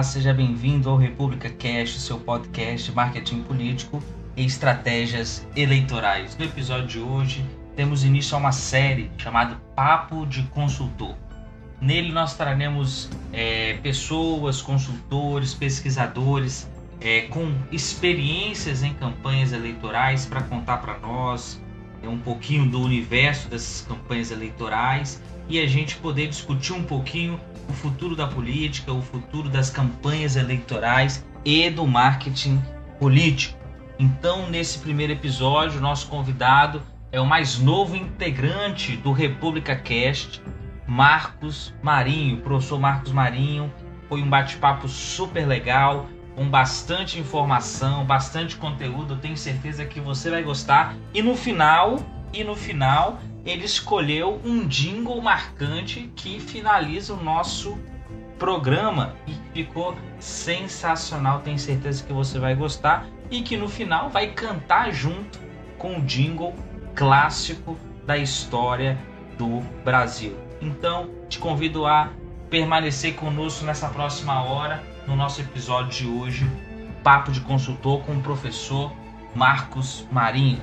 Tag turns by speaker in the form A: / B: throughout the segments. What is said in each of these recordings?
A: Olá, seja bem-vindo ao República Cast, seu podcast de marketing político e estratégias eleitorais. No episódio de hoje, temos início a uma série chamada Papo de Consultor. Nele nós traremos é, pessoas, consultores, pesquisadores é, com experiências em campanhas eleitorais para contar para nós é, um pouquinho do universo dessas campanhas eleitorais e a gente poder discutir um pouquinho o futuro da política, o futuro das campanhas eleitorais e do marketing político. Então, nesse primeiro episódio, nosso convidado é o mais novo integrante do República Cast, Marcos Marinho. O professor Marcos Marinho foi um bate-papo super legal, com bastante informação, bastante conteúdo. Tenho certeza que você vai gostar. E no final, e no final, ele escolheu um jingle marcante que finaliza o nosso programa e ficou sensacional. Tenho certeza que você vai gostar e que no final vai cantar junto com o jingle clássico da história do Brasil. Então, te convido a permanecer conosco nessa próxima hora no nosso episódio de hoje, Papo de Consultor com o professor Marcos Marinho.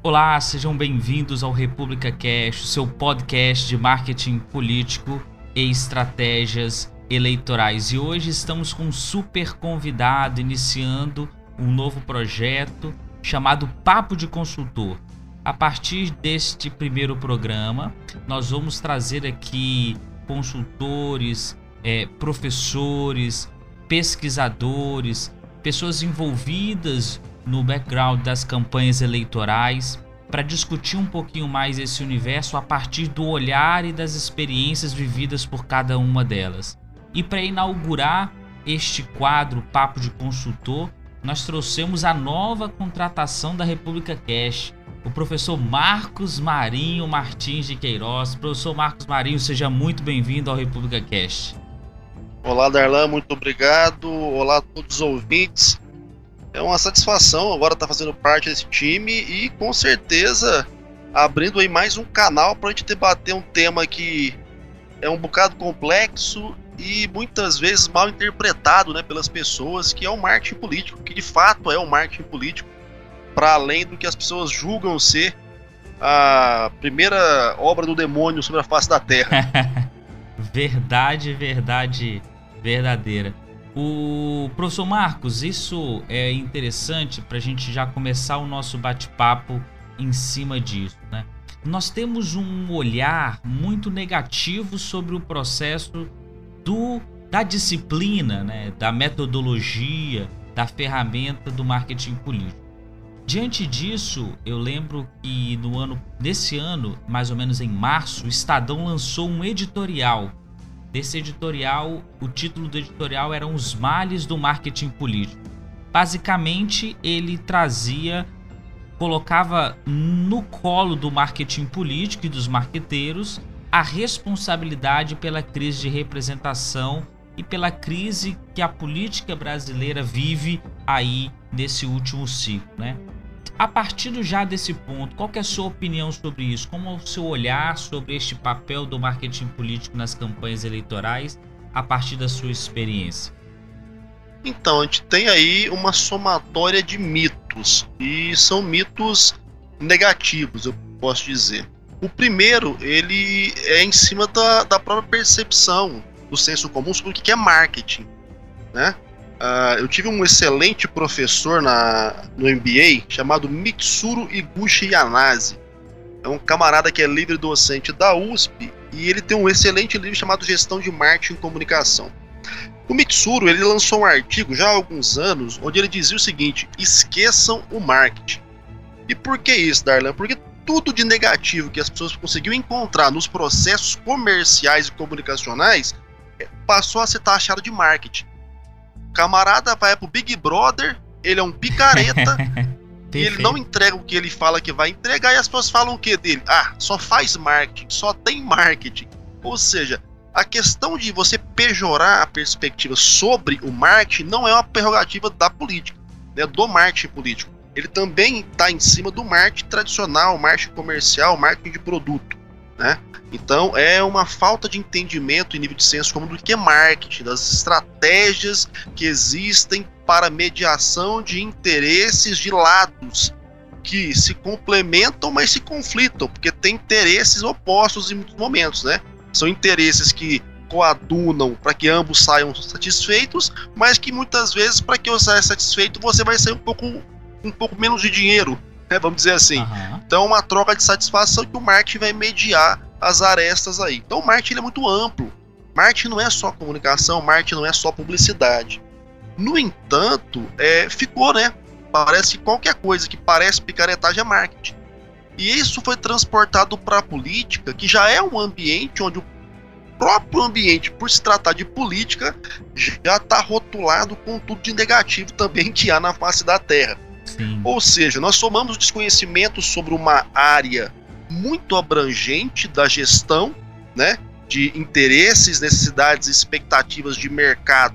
A: Olá, sejam bem-vindos ao República Cash, seu podcast de marketing político e estratégias eleitorais. E hoje estamos com um super convidado iniciando um novo projeto chamado Papo de Consultor. A partir deste primeiro programa, nós vamos trazer aqui consultores, é, professores, pesquisadores, pessoas envolvidas no background das campanhas eleitorais para discutir um pouquinho mais esse universo a partir do olhar e das experiências vividas por cada uma delas. E para inaugurar este quadro Papo de Consultor, nós trouxemos a nova contratação da República Cash, o professor Marcos Marinho Martins de Queiroz. Professor Marcos Marinho, seja muito bem-vindo ao República Cast.
B: Olá, Darlan, muito obrigado. Olá a todos os ouvintes. É uma satisfação agora estar fazendo parte desse time e com certeza abrindo aí mais um canal para a gente debater um tema que é um bocado complexo e muitas vezes mal interpretado né, pelas pessoas, que é o marketing político, que de fato é o marketing político, para além do que as pessoas julgam ser a primeira obra do demônio sobre a face da Terra.
A: verdade, verdade verdadeira. O professor Marcos, isso é interessante para a gente já começar o nosso bate-papo em cima disso, né? Nós temos um olhar muito negativo sobre o processo do, da disciplina, né? da metodologia, da ferramenta do marketing político. Diante disso, eu lembro que no ano, nesse ano, mais ou menos em março, o Estadão lançou um editorial Desse editorial, o título do editorial eram Os Males do Marketing Político. Basicamente, ele trazia, colocava no colo do marketing político e dos marqueteiros a responsabilidade pela crise de representação e pela crise que a política brasileira vive aí nesse último ciclo, né? A partir já desse ponto, qual é a sua opinião sobre isso? Como é o seu olhar sobre este papel do marketing político nas campanhas eleitorais a partir da sua experiência?
B: Então, a gente tem aí uma somatória de mitos, e são mitos negativos, eu posso dizer. O primeiro, ele é em cima da, da própria percepção do senso comum sobre o que é marketing, né? Uh, eu tive um excelente professor na, no MBA chamado Mitsuru Iguchi Yanase. É um camarada que é livre docente da USP e ele tem um excelente livro chamado Gestão de Marketing e Comunicação. O Mitsuru ele lançou um artigo já há alguns anos onde ele dizia o seguinte: esqueçam o marketing. E por que isso, Darlan? Porque tudo de negativo que as pessoas conseguiram encontrar nos processos comerciais e comunicacionais é, passou a ser taxado de marketing camarada vai pro Big Brother, ele é um picareta. e ele não entrega o que ele fala que vai entregar, e as pessoas falam o que dele? Ah, só faz marketing, só tem marketing. Ou seja, a questão de você pejorar a perspectiva sobre o marketing não é uma prerrogativa da política, né, do marketing político. Ele também está em cima do marketing tradicional, marketing comercial, marketing de produto. Né? Então é uma falta de entendimento em nível de senso comum do que é marketing, das estratégias que existem para mediação de interesses de lados que se complementam, mas se conflitam, porque tem interesses opostos em muitos momentos, né? São interesses que coadunam para que ambos saiam satisfeitos, mas que muitas vezes para que eu saia satisfeito você vai sair um pouco um pouco menos de dinheiro, né? Vamos dizer assim. Uhum. Então, uma troca de satisfação que o marketing vai mediar as arestas aí. Então, o marketing é muito amplo. Marketing não é só comunicação, marketing não é só publicidade. No entanto, é, ficou, né? Parece que qualquer coisa que parece picaretagem é marketing. E isso foi transportado para a política, que já é um ambiente onde o próprio ambiente, por se tratar de política, já está rotulado com tudo de negativo também que há na face da Terra. Sim. Ou seja, nós somamos desconhecimento sobre uma área muito abrangente da gestão, né, de interesses, necessidades, expectativas de mercado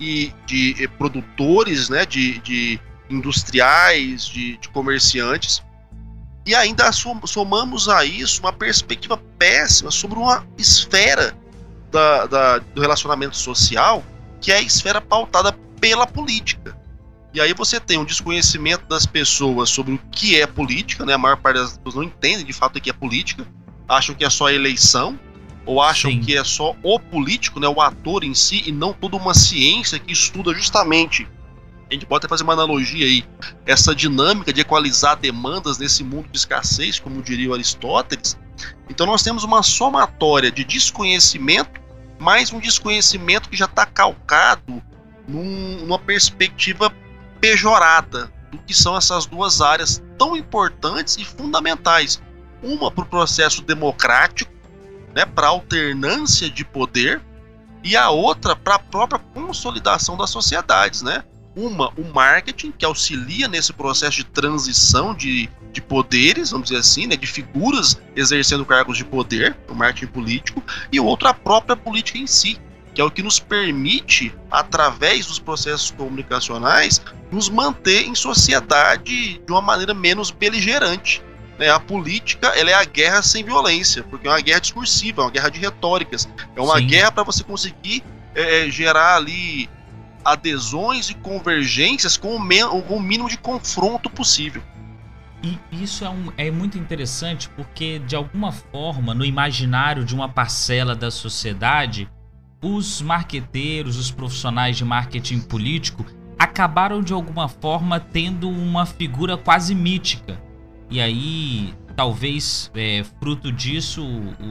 B: e de eh, produtores, né, de, de industriais, de, de comerciantes, e ainda somamos a isso uma perspectiva péssima sobre uma esfera da, da, do relacionamento social, que é a esfera pautada pela política. E aí você tem um desconhecimento das pessoas sobre o que é política, né? A maior parte das pessoas não entende de fato o que é política, acham que é só eleição, ou acham Sim. que é só o político, né, o ator em si, e não toda uma ciência que estuda justamente. A gente pode até fazer uma analogia aí, essa dinâmica de equalizar demandas nesse mundo de escassez, como diria o Aristóteles. Então nós temos uma somatória de desconhecimento, mais um desconhecimento que já está calcado num, numa perspectiva pejorada do que são essas duas áreas tão importantes e fundamentais. Uma para o processo democrático, né, para a alternância de poder, e a outra para a própria consolidação das sociedades. Né? Uma, o marketing, que auxilia nesse processo de transição de, de poderes, vamos dizer assim, né, de figuras exercendo cargos de poder, o marketing político, e outra, a própria política em si, que é o que nos permite, através dos processos comunicacionais, nos manter em sociedade de uma maneira menos beligerante. Né? A política ela é a guerra sem violência, porque é uma guerra discursiva, é uma guerra de retóricas, é uma Sim. guerra para você conseguir é, é, gerar ali adesões e convergências com o, com o mínimo de confronto possível.
A: E isso é, um, é, muito interessante porque, de alguma forma, no imaginário de uma parcela da sociedade, os marqueteiros, os profissionais de marketing político acabaram de alguma forma tendo uma figura quase mítica. E aí, talvez é, fruto disso,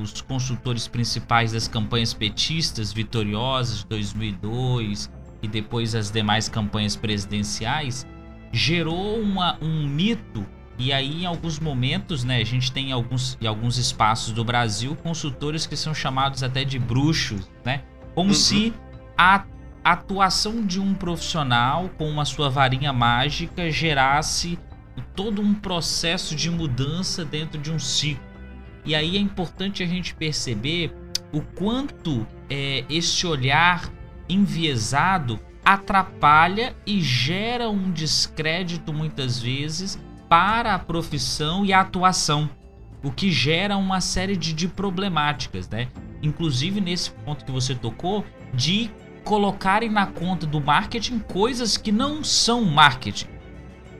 A: os consultores principais das campanhas petistas vitoriosas de 2002 e depois as demais campanhas presidenciais gerou uma, um mito e aí, em alguns momentos, né, a gente tem em alguns, em alguns espaços do Brasil consultores que são chamados até de bruxos, né? Como uhum. se a atuação de um profissional com uma sua varinha mágica gerasse todo um processo de mudança dentro de um ciclo. E aí é importante a gente perceber o quanto é, esse olhar enviesado atrapalha e gera um descrédito muitas vezes para a profissão e a atuação, o que gera uma série de, de problemáticas, né? Inclusive nesse ponto que você tocou, de colocarem na conta do marketing coisas que não são marketing.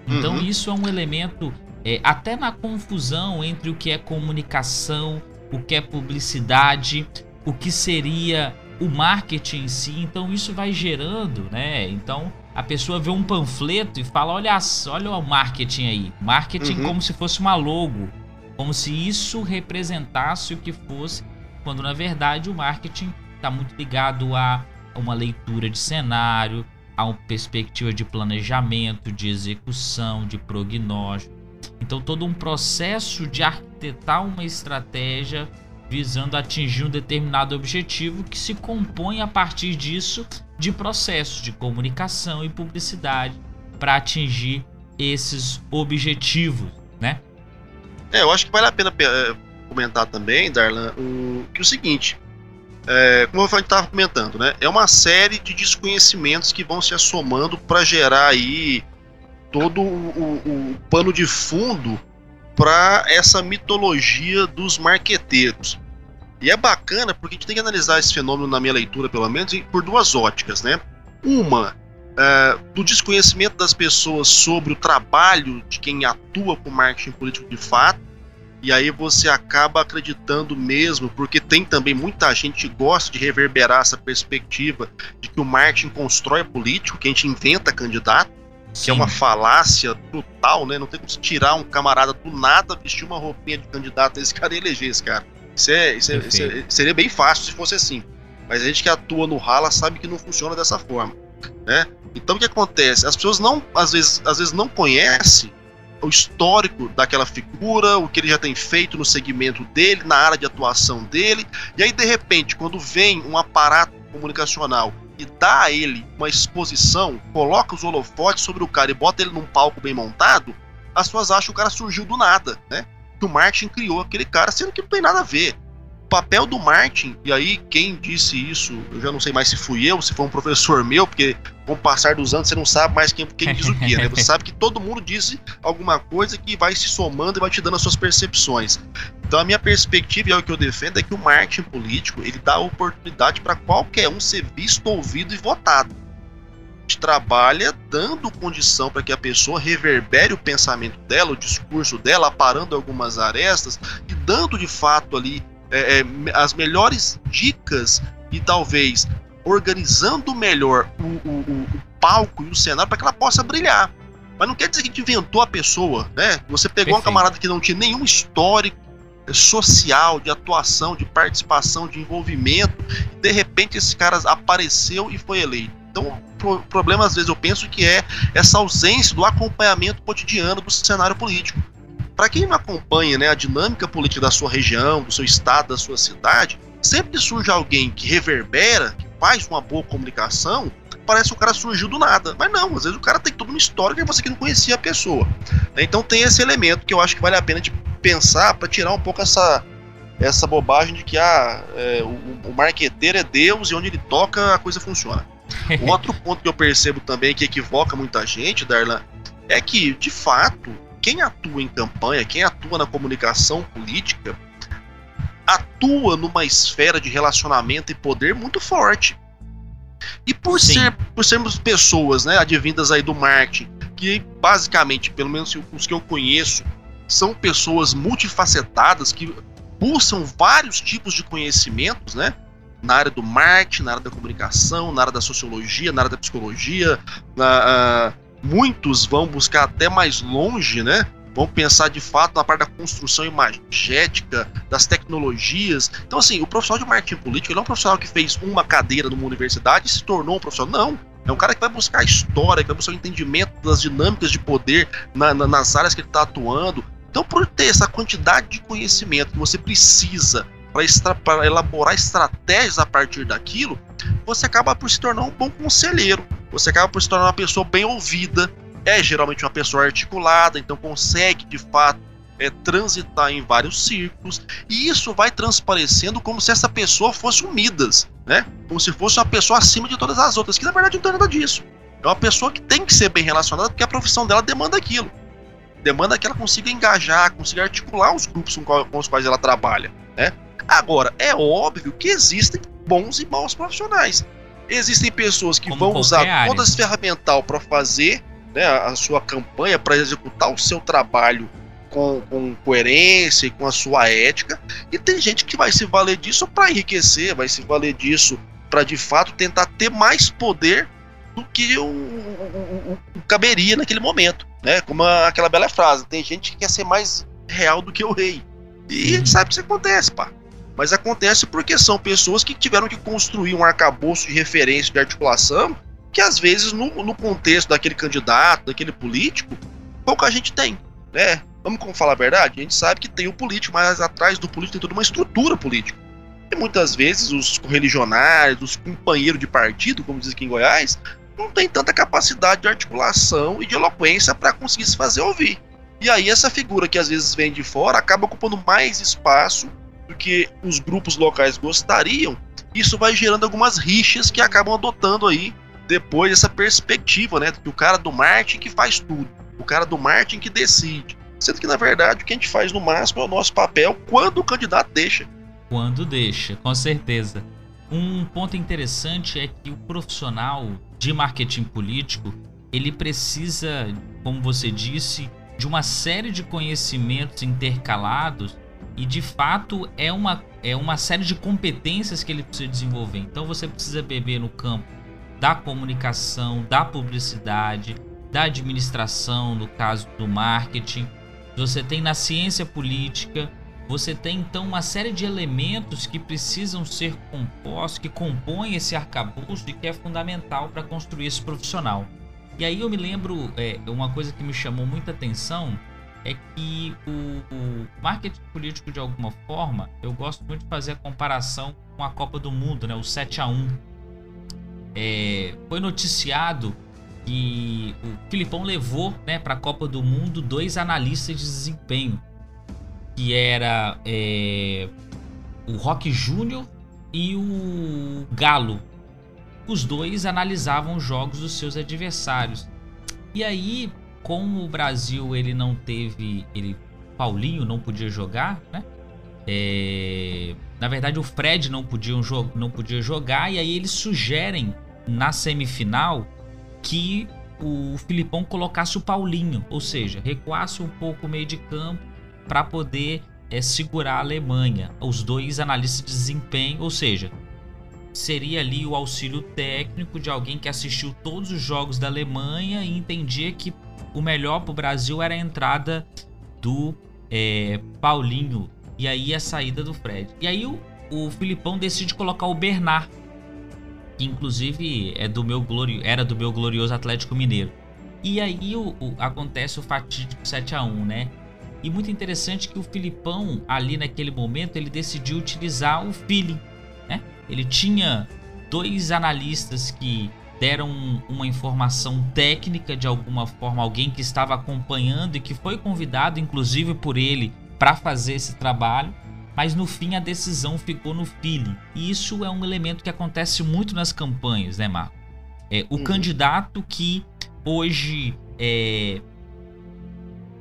A: Então uhum. isso é um elemento é, até na confusão entre o que é comunicação, o que é publicidade, o que seria o marketing em si. Então isso vai gerando, né? Então a pessoa vê um panfleto e fala: olha, olha o marketing aí. Marketing uhum. como se fosse uma logo, como se isso representasse o que fosse quando na verdade o marketing está muito ligado a uma leitura de cenário, a uma perspectiva de planejamento, de execução, de prognóstico. Então, todo um processo de arquitetar uma estratégia visando atingir um determinado objetivo que se compõe a partir disso de processos de comunicação e publicidade para atingir esses objetivos, né?
B: É, eu acho que vale a pena eh, comentar também, Darlan, o, que é o seguinte. É, como gente estava comentando, né? É uma série de desconhecimentos que vão se assomando para gerar aí todo o, o, o, pano de fundo para essa mitologia dos marqueteiros. E é bacana porque a gente tem que analisar esse fenômeno, na minha leitura, pelo menos, por duas óticas, né? Uma, é, do desconhecimento das pessoas sobre o trabalho de quem atua com marketing político de fato, e aí você acaba acreditando mesmo, porque tem também muita gente que gosta de reverberar essa perspectiva de que o marketing constrói político, que a gente inventa candidato, Sim. que é uma falácia brutal, né? Não tem como se tirar um camarada do nada, vestir uma roupinha de candidato esse cara e eleger esse cara. Isso, é, isso, é, isso é, seria bem fácil se fosse assim. Mas a gente que atua no rala sabe que não funciona dessa forma, né? Então o que acontece? As pessoas não, às vezes, às vezes não conhecem o histórico daquela figura, o que ele já tem feito no segmento dele, na área de atuação dele, e aí de repente, quando vem um aparato comunicacional e dá a ele uma exposição, coloca os holofotes sobre o cara e bota ele num palco bem montado, as pessoas acham que o cara surgiu do nada, né? Que o Martin criou aquele cara, sendo que não tem nada a ver papel do Martin, e aí quem disse isso, eu já não sei mais se fui eu, se foi um professor meu, porque com o passar dos anos você não sabe mais quem, quem diz o que, né? Você sabe que todo mundo diz alguma coisa que vai se somando e vai te dando as suas percepções. Então a minha perspectiva e é o que eu defendo é que o marketing político ele dá oportunidade para qualquer um ser visto, ouvido e votado. A gente trabalha dando condição para que a pessoa reverbere o pensamento dela, o discurso dela, aparando algumas arestas e dando de fato ali é, é, as melhores dicas e talvez organizando melhor o, o, o palco e o cenário para que ela possa brilhar. Mas não quer dizer que a gente inventou a pessoa, né? Você pegou Perfeito. uma camarada que não tinha nenhum histórico social, de atuação, de participação, de envolvimento, e de repente esse cara apareceu e foi eleito. Então, o problema às vezes eu penso que é essa ausência do acompanhamento cotidiano do cenário político. Para quem não acompanha né, a dinâmica política da sua região, do seu estado, da sua cidade, sempre surge alguém que reverbera, que faz uma boa comunicação, parece que o cara surgiu do nada. Mas não, às vezes o cara tem toda uma história que você que não conhecia a pessoa. Então tem esse elemento que eu acho que vale a pena de pensar para tirar um pouco essa, essa bobagem de que ah, é, o, o marqueteiro é Deus e onde ele toca a coisa funciona. Outro ponto que eu percebo também que equivoca muita gente, Darlan, é que, de fato, quem atua em campanha, quem atua na comunicação política, atua numa esfera de relacionamento e poder muito forte. E por ser por sermos pessoas, né, advindas aí do marketing, que basicamente, pelo menos os que eu conheço, são pessoas multifacetadas que buscam vários tipos de conhecimentos, né? Na área do marketing, na área da comunicação, na área da sociologia, na área da psicologia, na, uh, muitos vão buscar até mais longe, né? Vão pensar de fato na parte da construção imagética, das tecnologias. Então, assim, o profissional de marketing político não é um profissional que fez uma cadeira numa universidade e se tornou um profissional. Não. É um cara que vai buscar a história, que vai buscar o entendimento das dinâmicas de poder na, na, nas áreas que ele está atuando. Então, por ter essa quantidade de conhecimento que você precisa para elaborar estratégias a partir daquilo, você acaba por se tornar um bom conselheiro você acaba por se tornar uma pessoa bem ouvida, é geralmente uma pessoa articulada, então consegue de fato é, transitar em vários círculos, e isso vai transparecendo como se essa pessoa fosse um Midas, né? Como se fosse uma pessoa acima de todas as outras, que na verdade não tem nada disso. É uma pessoa que tem que ser bem relacionada porque a profissão dela demanda aquilo. Demanda que ela consiga engajar, consiga articular os grupos com os quais ela trabalha, né? Agora, é óbvio que existem bons e maus profissionais. Existem pessoas que Como vão usar área. toda esse ferramental para fazer né, a sua campanha, para executar o seu trabalho com, com, coerência e com a sua ética, e tem gente que vai se valer disso para enriquecer, vai se valer disso para de fato tentar ter mais poder do que o, o, o, o caberia naquele momento, né? Como a, aquela bela frase, tem gente que quer ser mais real do que o rei. E a gente sabe que isso acontece, pá. Mas acontece porque são pessoas que tiveram que construir um arcabouço de referência, de articulação, que às vezes no, no contexto daquele candidato, daquele político, pouca gente tem, né? Vamos falar a verdade? A gente sabe que tem o político, mas atrás do político tem toda uma estrutura política. E muitas vezes os religionários, os companheiros de partido, como diz aqui em Goiás, não tem tanta capacidade de articulação e de eloquência para conseguir se fazer ouvir. E aí essa figura que às vezes vem de fora acaba ocupando mais espaço do que os grupos locais gostariam, isso vai gerando algumas rixas que acabam adotando aí depois essa perspectiva, né? Que o cara do marketing que faz tudo, o cara do marketing que decide. Sendo que, na verdade, o que a gente faz no máximo é o nosso papel quando o candidato deixa.
A: Quando deixa, com certeza. Um ponto interessante é que o profissional de marketing político ele precisa, como você disse, de uma série de conhecimentos intercalados e de fato é uma, é uma série de competências que ele precisa desenvolver. Então você precisa beber no campo da comunicação, da publicidade, da administração, no caso do marketing. Você tem na ciência política, você tem então uma série de elementos que precisam ser compostos, que compõem esse arcabouço e que é fundamental para construir esse profissional. E aí eu me lembro, é, uma coisa que me chamou muita atenção é que o, o, marketing político, de alguma forma, eu gosto muito de fazer a comparação com a Copa do Mundo, né, o 7 a 1 é, Foi noticiado que o Filipão levou né, para a Copa do Mundo dois analistas de desempenho, que era é, o Rock Júnior e o Galo, os dois analisavam os jogos dos seus adversários. E aí, como o Brasil ele não teve, ele Paulinho não podia jogar, né? É, na verdade, o Fred não podia, não podia jogar e aí eles sugerem na semifinal que o Filipão colocasse o Paulinho, ou seja, recuasse um pouco o meio de campo para poder é, segurar a Alemanha. Os dois analistas de desempenho, ou seja, seria ali o auxílio técnico de alguém que assistiu todos os jogos da Alemanha e entendia que o melhor para o Brasil era a entrada do é, Paulinho e aí a saída do Fred. E aí o, o Filipão decide colocar o Bernard, que inclusive é do meu glorio, era do meu glorioso Atlético Mineiro. E aí o, o, acontece o fatídico 7 a 1 né? E muito interessante que o Filipão, ali naquele momento, ele decidiu utilizar o feeling ele tinha dois analistas que deram uma informação técnica de alguma forma, alguém que estava acompanhando e que foi convidado inclusive por ele para fazer esse trabalho, mas no fim a decisão ficou no feeling. E isso é um elemento que acontece muito nas campanhas, né, Marco? É, o uhum. candidato que hoje é,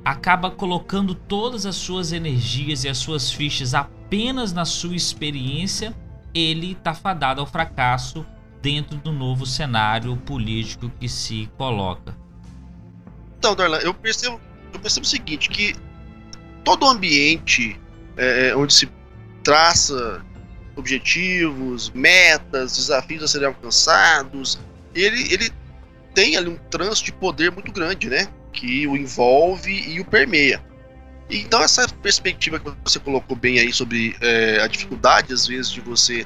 A: acaba colocando todas as suas energias e as suas fichas apenas na sua experiência ele está fadado ao fracasso dentro do novo cenário político que se coloca.
B: Então, Darlan, eu percebo, eu percebo o seguinte, que todo ambiente é, é, onde se traça objetivos, metas, desafios a serem alcançados, ele, ele tem ali um trânsito de poder muito grande, né? Que o envolve e o permeia. Então essa perspectiva que você colocou bem aí sobre é, a dificuldade às vezes de você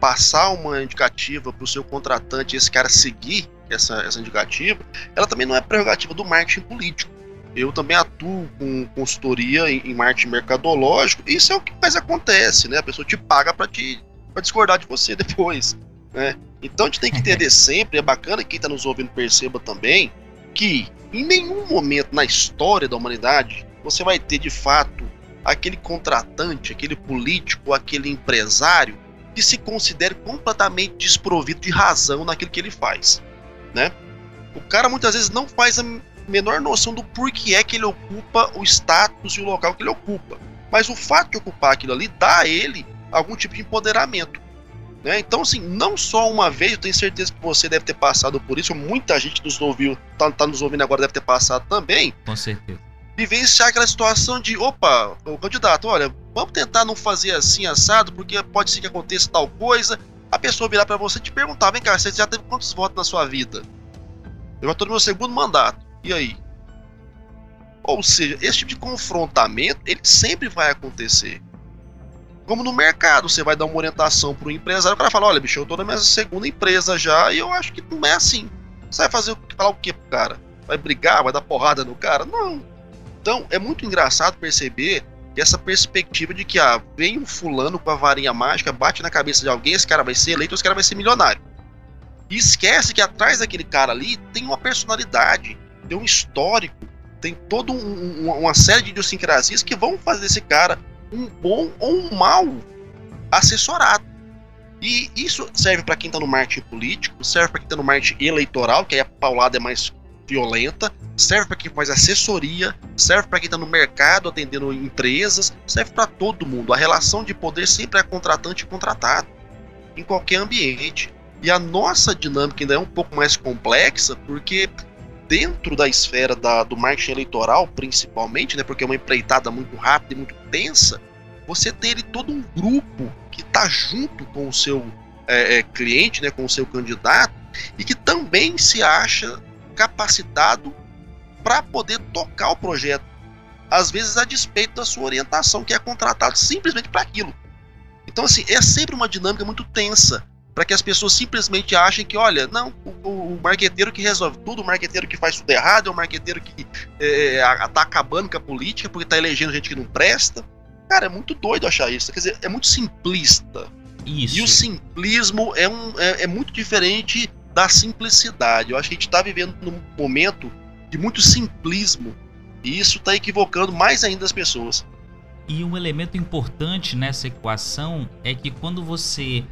B: passar uma indicativa para o seu contratante e esse cara seguir essa, essa indicativa, ela também não é prerrogativa do marketing político. Eu também atuo com consultoria em, em marketing mercadológico, e isso é o que mais acontece, né? A pessoa te paga para te pra discordar de você depois, né? Então a gente tem que entender sempre, é bacana que quem está nos ouvindo perceba também, que em nenhum momento na história da humanidade você vai ter de fato aquele contratante, aquele político, aquele empresário que se considere completamente desprovido de razão naquilo que ele faz, né? O cara muitas vezes não faz a menor noção do porquê é que ele ocupa o status e o local que ele ocupa. Mas o fato de ocupar aquilo ali dá a ele algum tipo de empoderamento. Né? Então, assim, não só uma vez, eu tenho certeza que você deve ter passado por isso, muita gente nos ouviu, tá, tá nos ouvindo agora deve ter passado também.
A: Com certeza
B: vivenciar aquela situação de, opa, o candidato, olha, vamos tentar não fazer assim assado, porque pode ser que aconteça tal coisa. A pessoa virar para você e te perguntar, vem cá, você já teve quantos votos na sua vida? Eu já tô no meu segundo mandato. E aí? Ou seja, esse tipo de confrontamento, ele sempre vai acontecer. Como no mercado, você vai dar uma orientação para o empresário, o cara fala, olha, bicho, eu tô na minha segunda empresa já, e eu acho que não é assim. Você vai fazer falar o que cara? Vai brigar, vai dar porrada no cara? Não. Então é muito engraçado perceber essa perspectiva de que ah, vem um fulano com a varinha mágica, bate na cabeça de alguém, esse cara vai ser eleito, esse cara vai ser milionário. E esquece que atrás daquele cara ali tem uma personalidade, tem um histórico, tem toda um, uma série de idiosincrasias que vão fazer esse cara um bom ou um mau assessorado. E isso serve para quem está no marketing político, serve para quem está no marketing eleitoral, que aí a paulada é mais violenta, serve para quem faz assessoria, serve para quem está no mercado atendendo empresas, serve para todo mundo. A relação de poder sempre é contratante e contratado, em qualquer ambiente. E a nossa dinâmica ainda é um pouco mais complexa, porque dentro da esfera da, do marketing eleitoral, principalmente, né, porque é uma empreitada muito rápida e muito tensa, você tem ele todo um grupo que está junto com o seu é, é, cliente, né, com o seu candidato, e que também se acha capacitado para poder tocar o projeto. Às vezes a despeito da sua orientação, que é contratado simplesmente para aquilo. Então, assim, é sempre uma dinâmica muito tensa para que as pessoas simplesmente achem que, olha, não, o, o, marqueteiro que resolve tudo, o marqueteiro que faz tudo errado, é o marqueteiro que é, é tá acabando com a política porque tá elegendo gente que não presta. Cara, é muito doido achar isso. Quer dizer, é muito simplista.
A: Isso.
B: E o simplismo é, um, é, é muito diferente da simplicidade. Eu acho que a gente está vivendo num momento de muito simplismo. E isso está equivocando mais ainda as pessoas.
A: E um elemento importante nessa equação é que quando você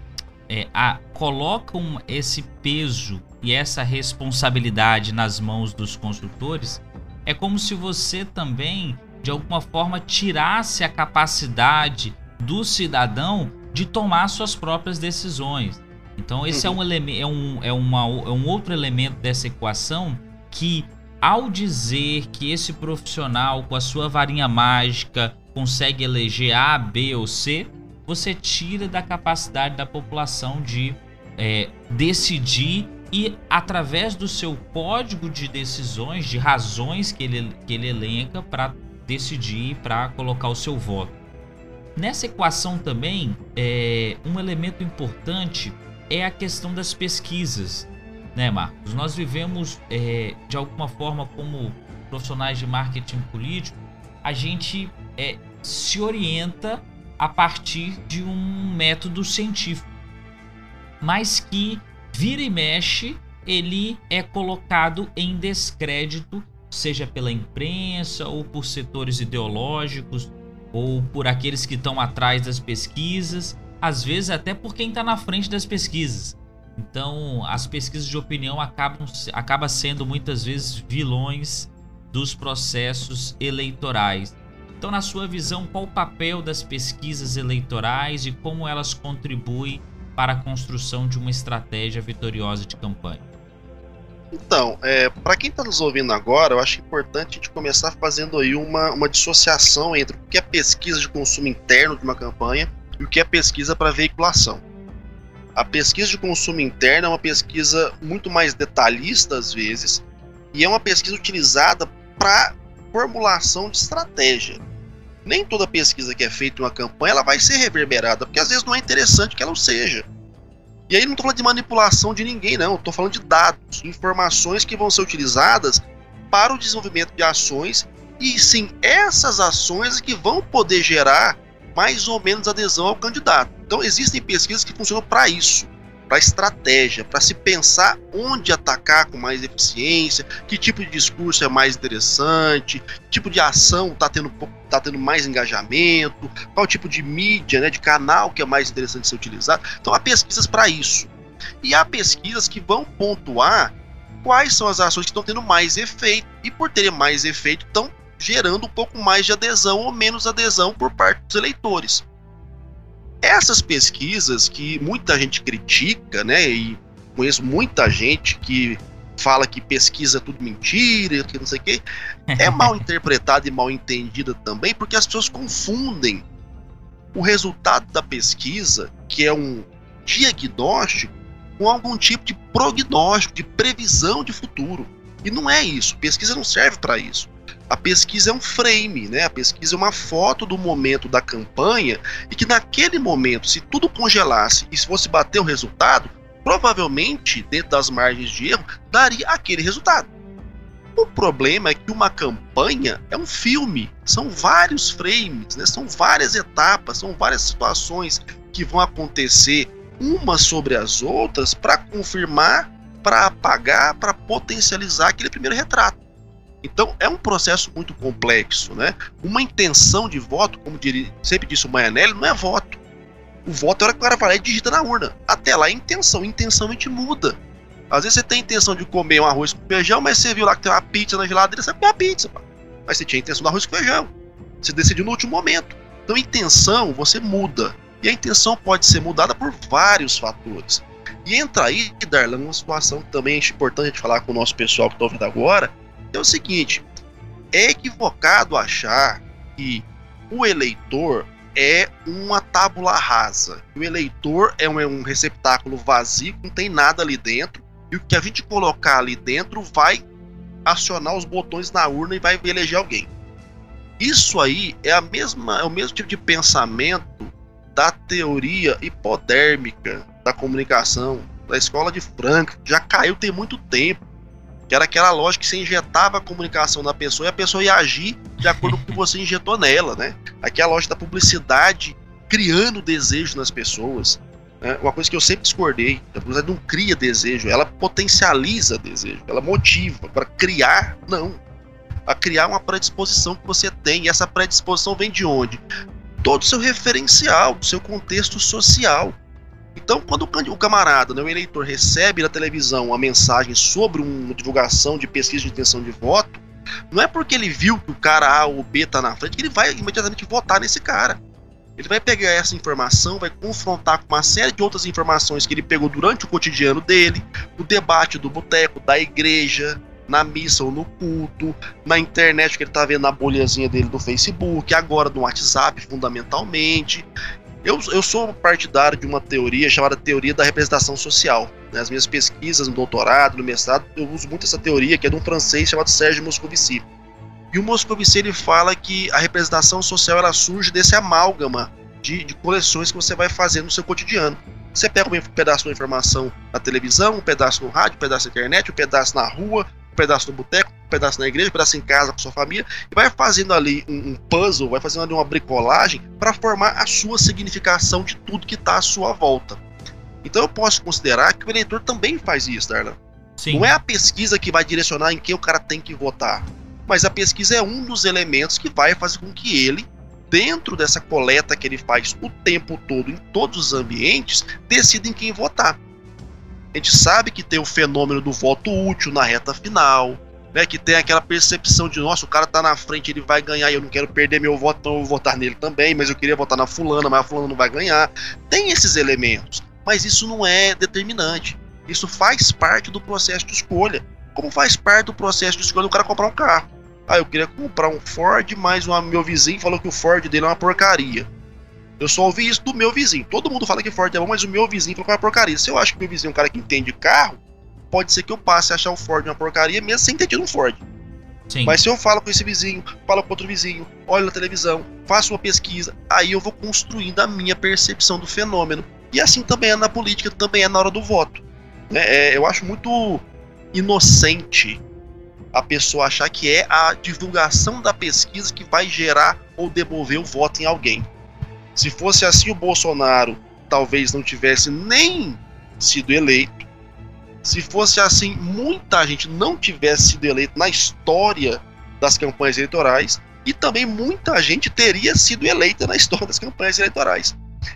A: é, a, coloca um, esse peso e essa responsabilidade nas mãos dos construtores, é como se você também, de alguma forma, tirasse a capacidade do cidadão de tomar suas próprias decisões. Então esse é um, é, um, é, uma, é um outro elemento dessa equação que, ao dizer que esse profissional com a sua varinha mágica consegue eleger A, B ou C, você tira da capacidade da população de é, decidir e através do seu código de decisões, de razões que ele, que ele elenca para decidir, para colocar o seu voto. Nessa equação também, é, um elemento importante é a questão das pesquisas, né, Marcos? Nós vivemos é, de alguma forma como profissionais de marketing político, a gente é, se orienta a partir de um método científico, mas que vira e mexe ele é colocado em descrédito, seja pela imprensa ou por setores ideológicos ou por aqueles que estão atrás das pesquisas, às vezes até por quem está na frente das pesquisas. Então, as pesquisas de opinião acabam acaba sendo muitas vezes vilões dos processos eleitorais. Então, na sua visão, qual o papel das pesquisas eleitorais e como elas contribuem para a construção de uma estratégia vitoriosa de campanha?
B: Então, é, para quem está nos ouvindo agora, eu acho importante a gente começar fazendo aí uma, uma dissociação entre o que é pesquisa de consumo interno de uma campanha e o que é pesquisa para veiculação. A pesquisa de consumo interno é uma pesquisa muito mais detalhista às vezes e é uma pesquisa utilizada para formulação de estratégia. Nem toda pesquisa que é feita em uma campanha ela vai ser reverberada, porque às vezes não é interessante que ela seja. E aí não estou falando de manipulação de ninguém, não. Estou falando de dados, informações que vão ser utilizadas para o desenvolvimento de ações. E sim, essas ações que vão poder gerar mais ou menos adesão ao candidato. Então existem pesquisas que funcionam para isso para estratégia, para se pensar onde atacar com mais eficiência, que tipo de discurso é mais interessante, que tipo de ação está tendo, tá tendo mais engajamento, qual tipo de mídia, né, de canal que é mais interessante ser utilizado. Então há pesquisas para isso. E há pesquisas que vão pontuar quais são as ações que estão tendo mais efeito e por terem mais efeito estão gerando um pouco mais de adesão ou menos adesão por parte dos eleitores. Essas pesquisas que muita gente critica, né, e conheço muita gente que fala que pesquisa é tudo mentira, que não sei o quê, é mal interpretada e mal entendida também, porque as pessoas confundem o resultado da pesquisa, que é um diagnóstico, com algum tipo de prognóstico, de previsão de futuro. E não é isso. Pesquisa não serve para isso a pesquisa é um frame, né? A pesquisa é uma foto do momento da campanha e que naquele momento, se tudo congelasse e se fosse bater o resultado, provavelmente, dentro das margens de erro, daria aquele resultado. O problema é que uma campanha é um filme, são vários frames, né? são várias etapas, são várias situações que vão acontecer umas sobre as outras para confirmar, para apagar, para potencializar aquele primeiro retrato. Então é um processo muito complexo, né? Uma intenção de voto, como diria, sempre disse o Maianelli, não é voto. O voto é hora que o cara vai lá e digita na urna. Até lá é intenção. Intenção a gente muda. Às vezes você tem intenção de comer um arroz com feijão, mas você viu lá que tem uma pizza na geladeira, você come a pizza. Pá. Mas você tinha intenção do arroz com feijão. Você decidiu no último momento. Então, intenção você muda. E a intenção pode ser mudada por vários fatores. E entra aí, Darlan, uma situação que também é importante falar com o nosso pessoal que está ouvindo agora. É o seguinte: é equivocado achar que o eleitor é uma tábula rasa. O eleitor é um, é um receptáculo vazio, não tem nada ali dentro, e o que a gente colocar ali dentro vai acionar os botões na urna e vai eleger alguém. Isso aí é a mesma, é o mesmo tipo de pensamento da teoria hipodérmica da comunicação da escola de Frankfurt. Já caiu tem muito tempo. Que era aquela lógica que você injetava a comunicação na pessoa e a pessoa ia agir de acordo com o que você injetou nela, né? Aquela lógica da publicidade criando desejo nas pessoas. Né? Uma coisa que eu sempre discordei, a publicidade não cria desejo, ela potencializa desejo, ela motiva. Para criar, não. A criar uma predisposição que você tem. E essa predisposição vem de onde? Todo o seu referencial, do seu contexto social. Então, quando o camarada, né, o eleitor, recebe na televisão uma mensagem sobre uma divulgação de pesquisa de intenção de voto, não é porque ele viu que o cara A ou B está na frente que ele vai imediatamente votar nesse cara. Ele vai pegar essa informação, vai confrontar com uma série de outras informações que ele pegou durante o cotidiano dele, o debate do boteco, da igreja, na missa ou no culto, na internet que ele está vendo na bolhazinha dele do Facebook, agora no WhatsApp, fundamentalmente. Eu, eu sou partidário de uma teoria chamada teoria da representação social. Nas né? minhas pesquisas, no doutorado, no mestrado, eu uso muito essa teoria, que é de um francês chamado Sérgio Moscovici. E o Moscovici ele fala que a representação social ela surge desse amálgama de, de coleções que você vai fazer no seu cotidiano. Você pega um pedaço da informação na televisão, um pedaço no rádio, um pedaço na internet, um pedaço na rua, um pedaço no boteco, pedaço na igreja, um pedaço em casa com sua família, e vai fazendo ali um, um puzzle, vai fazendo ali uma bricolagem para formar a sua significação de tudo que está à sua volta. Então eu posso considerar que o eleitor também faz isso, Darlan. Sim. Não é a pesquisa que vai direcionar em quem o cara tem que votar, mas a pesquisa é um dos elementos que vai fazer com que ele, dentro dessa coleta que ele faz o tempo todo em todos os ambientes, decida em quem votar. A gente sabe que tem o fenômeno do voto útil na reta final, né, que tem aquela percepção de, nossa, o cara tá na frente, ele vai ganhar, e eu não quero perder meu voto, então eu vou votar nele também, mas eu queria votar na fulana, mas a fulana não vai ganhar. Tem esses elementos, mas isso não é determinante. Isso faz parte do processo de escolha. Como faz parte do processo de escolha o cara comprar um carro? Ah, eu queria comprar um Ford, mas o meu vizinho falou que o Ford dele é uma porcaria. Eu só ouvi isso do meu vizinho. Todo mundo fala que Ford é bom, mas o meu vizinho falou que é uma porcaria. Se eu acho que meu vizinho é um cara que entende carro, pode ser que eu passe a achar o Ford uma porcaria, mesmo sem ter tido um Ford. Sim. Mas se eu falo com esse vizinho, falo com outro vizinho, olho na televisão, faço uma pesquisa, aí eu vou construindo a minha percepção do fenômeno. E assim também é na política, também é na hora do voto. É, é, eu acho muito inocente a pessoa achar que é a divulgação da pesquisa que vai gerar ou devolver o voto em alguém. Se fosse assim, o Bolsonaro talvez não tivesse nem sido eleito, se fosse assim, muita gente não tivesse sido eleita na história das campanhas eleitorais e também muita gente teria sido eleita na história das campanhas eleitorais.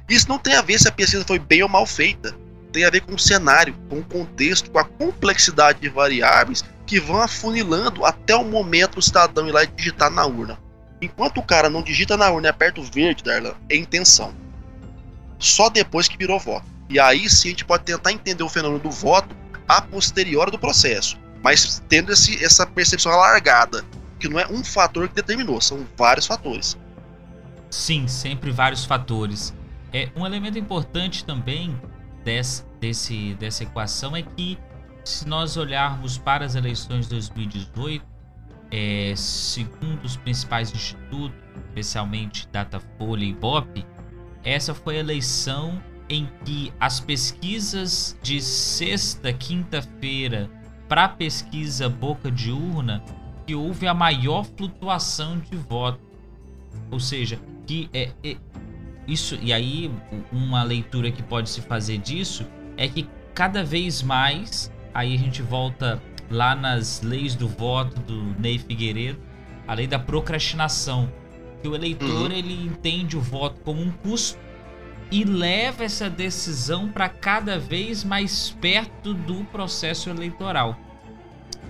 B: Isso não tem a ver se a pesquisa foi bem ou mal feita. Tem a ver com o cenário, com o contexto, com a complexidade de variáveis que vão afunilando até o momento o cidadão ir lá e digitar na urna. Enquanto o cara não digita na urna e aperta o verde, Darlan, é intenção. Só depois que virou voto. E aí sim a gente pode tentar entender o fenômeno do voto a posteriori do processo, mas tendo esse, essa percepção alargada, que não é um fator que determinou, são vários fatores.
A: Sim, sempre vários fatores. É um elemento importante também desse, desse, dessa equação é que se nós olharmos para as eleições de 2018, é, segundo os principais institutos, especialmente Datafolha e Bop, essa foi a eleição em que as pesquisas de sexta, quinta-feira para pesquisa boca de urna que houve a maior flutuação de voto. Ou seja, que é, é isso e aí uma leitura que pode se fazer disso é que cada vez mais aí a gente volta lá nas leis do voto do Ney Figueiredo, a lei da procrastinação, que o eleitor uhum. ele entende o voto como um custo e leva essa decisão para cada vez mais perto do processo eleitoral.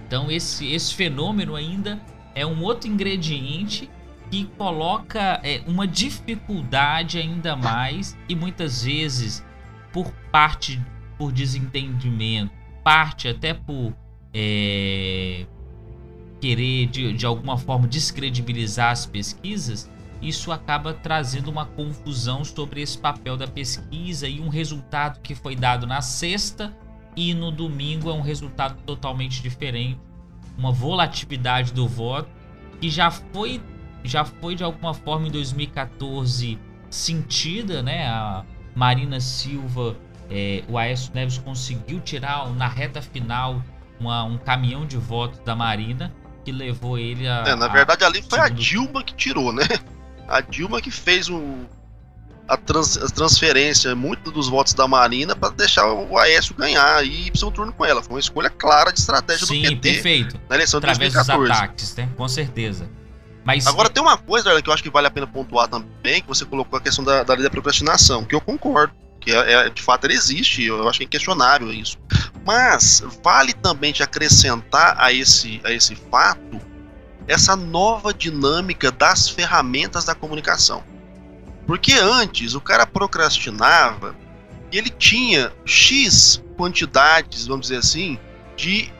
A: Então esse, esse fenômeno ainda é um outro ingrediente que coloca é, uma dificuldade ainda mais e muitas vezes por parte por desentendimento, parte até por é, querer de, de alguma forma descredibilizar as pesquisas, isso acaba trazendo uma confusão sobre esse papel da pesquisa e um resultado que foi dado na sexta e no domingo é um resultado totalmente diferente, uma volatilidade do voto que já foi já foi de alguma forma em 2014 sentida, né? A Marina Silva, é, o Aécio Neves conseguiu tirar na reta final uma, um caminhão de votos da Marina que levou ele a.
B: É, na verdade, ali foi a Dilma que tirou, né? A Dilma que fez um, a, trans, a transferência muito dos votos da Marina para deixar o Aécio ganhar e ir pro seu turno com ela. Foi uma escolha clara de estratégia
A: Sim,
B: do PT
A: perfeito.
B: na eleição de
A: Através
B: 2014.
A: dos ataques, né? Com certeza. Mas
B: Agora tem uma coisa Darlan, que eu acho que vale a pena pontuar também, que você colocou a questão da, da lei da procrastinação, que eu concordo. Que é, é- de fato ela existe, eu acho que é inquestionável isso. Mas vale também te acrescentar a esse, a esse fato essa nova dinâmica das ferramentas da comunicação. Porque antes o cara procrastinava e ele tinha X quantidades, vamos dizer assim, de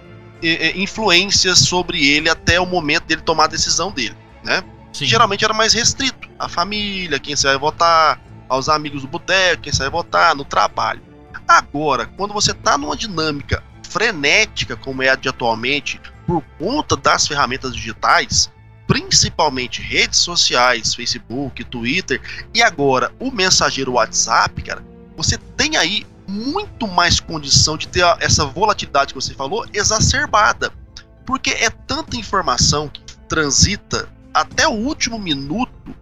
B: eh, eh, influências sobre ele até o momento dele tomar a decisão dele, né?
A: sim,
B: geralmente era mais restrito. A família, quem você vai votar, aos amigos do boteco, quem você vai votar, no trabalho. Agora, quando você está numa dinâmica frenética como é a de atualmente, por conta das ferramentas digitais, principalmente redes sociais, Facebook, Twitter e agora o mensageiro WhatsApp, cara, você tem aí muito mais condição de ter essa volatilidade que você falou exacerbada. Porque é tanta informação que transita até o último minuto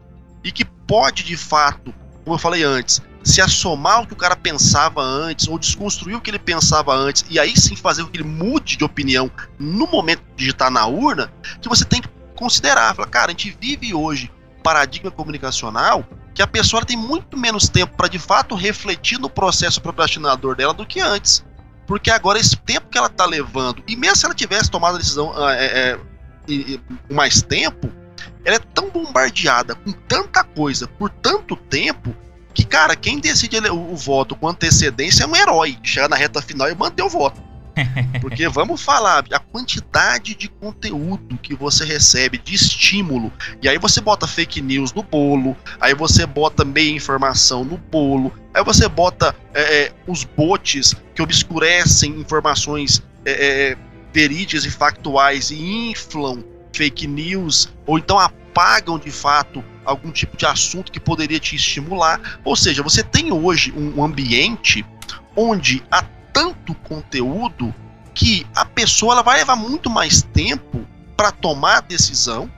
B: e que pode de fato, como eu falei antes, se assomar ao que o cara pensava antes ou desconstruir o que ele pensava antes e aí sim fazer com que ele mude de opinião no momento de digitar na urna, que você tem que considerar. Cara, a gente vive hoje paradigma comunicacional que a pessoa tem muito menos tempo para de fato refletir no processo procrastinador dela do que antes. Porque agora esse tempo que ela tá levando, e mesmo se ela tivesse tomado a decisão ah, é, é, mais tempo, ela é tão bombardeada com tanta coisa por tanto tempo que, cara, quem decide o, o voto com antecedência é um herói. Chegar na reta final e manter o voto. Porque vamos falar, a quantidade de conteúdo que você recebe, de estímulo, e aí você bota fake news no bolo, aí você bota meia informação no bolo, aí você bota é, é, os bots que obscurecem informações é, é, verídicas e factuais e inflam fake news, ou então apagam de fato algum tipo de assunto que poderia te estimular. Ou seja, você tem hoje um ambiente onde há tanto conteúdo que a pessoa ela vai levar muito mais tempo para tomar a decisão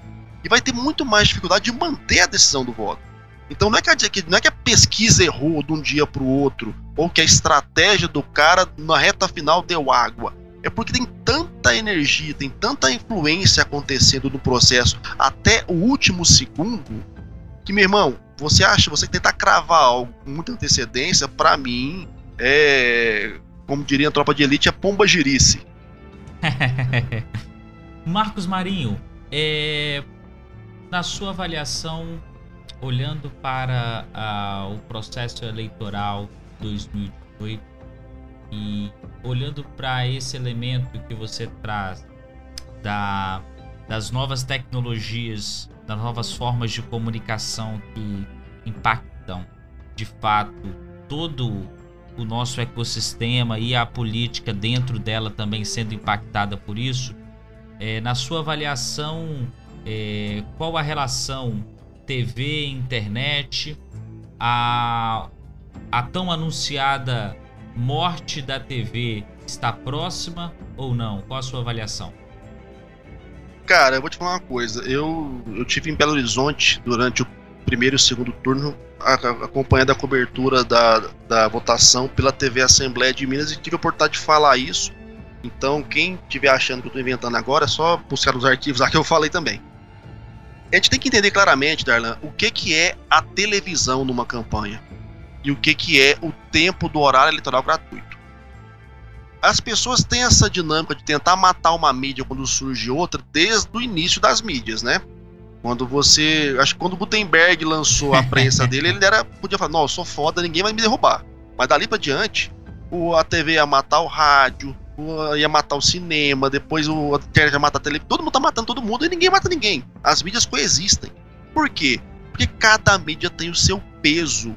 B: e vai ter muito mais dificuldade de manter a decisão do voto. Então não é que não é que a pesquisa errou de um dia para o outro, ou que a estratégia do cara na reta final deu água. É porque tem tanta energia, tem tanta influência acontecendo no processo até o último segundo, que, meu irmão, você acha, você tentar cravar algo com muita antecedência, para mim, é. Como diria a tropa de elite, é pomba girice.
A: Marcos Marinho, é, na sua avaliação, olhando para ah, o processo eleitoral 2018 e olhando para esse elemento que você traz da, das novas tecnologias, das novas formas de comunicação que impactam de fato todo o nosso ecossistema e a política dentro dela também sendo impactada por isso. É, na sua avaliação, é, qual a relação TV, internet, a, a tão anunciada morte da TV está próxima ou não? Qual a sua avaliação?
B: Cara, eu vou te falar uma coisa. Eu, eu tive em Belo Horizonte durante o primeiro e segundo turno, acompanhando a cobertura da, da votação pela TV Assembleia de Minas e tive a oportunidade de falar isso. Então, quem estiver achando que eu estou inventando agora, é só buscar nos arquivos lá que eu falei também. A gente tem que entender claramente, Darlan, o que, que é a televisão numa campanha. E o que, que é o tempo do horário eleitoral gratuito. As pessoas têm essa dinâmica de tentar matar uma mídia quando surge outra desde o início das mídias, né? Quando você. Acho que quando o Gutenberg lançou a prensa dele, ele era. Podia falar, não, eu sou foda, ninguém vai me derrubar. Mas dali pra diante, o, a TV ia matar o rádio, o, ia matar o cinema, depois o, a internet ia matar a televisão. Todo mundo tá matando todo mundo e ninguém mata ninguém. As mídias coexistem. Por quê? Porque cada mídia tem o seu peso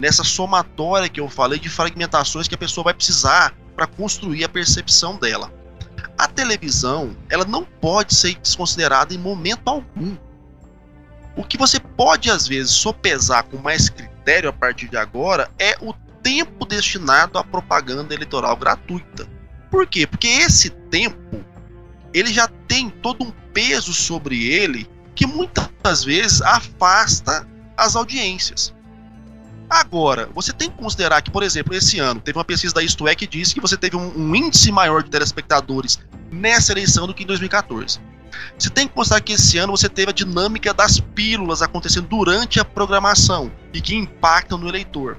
B: nessa somatória que eu falei de fragmentações que a pessoa vai precisar para construir a percepção dela. A televisão, ela não pode ser desconsiderada em momento algum. O que você pode às vezes sopesar com mais critério a partir de agora é o tempo destinado à propaganda eleitoral gratuita. Por quê? Porque esse tempo ele já tem todo um peso sobre ele que muitas vezes afasta as audiências. Agora, você tem que considerar que, por exemplo, esse ano teve uma pesquisa da Isto É que disse que você teve um, um índice maior de telespectadores nessa eleição do que em 2014. Você tem que considerar que esse ano você teve a dinâmica das pílulas acontecendo durante a programação e que impactam no eleitor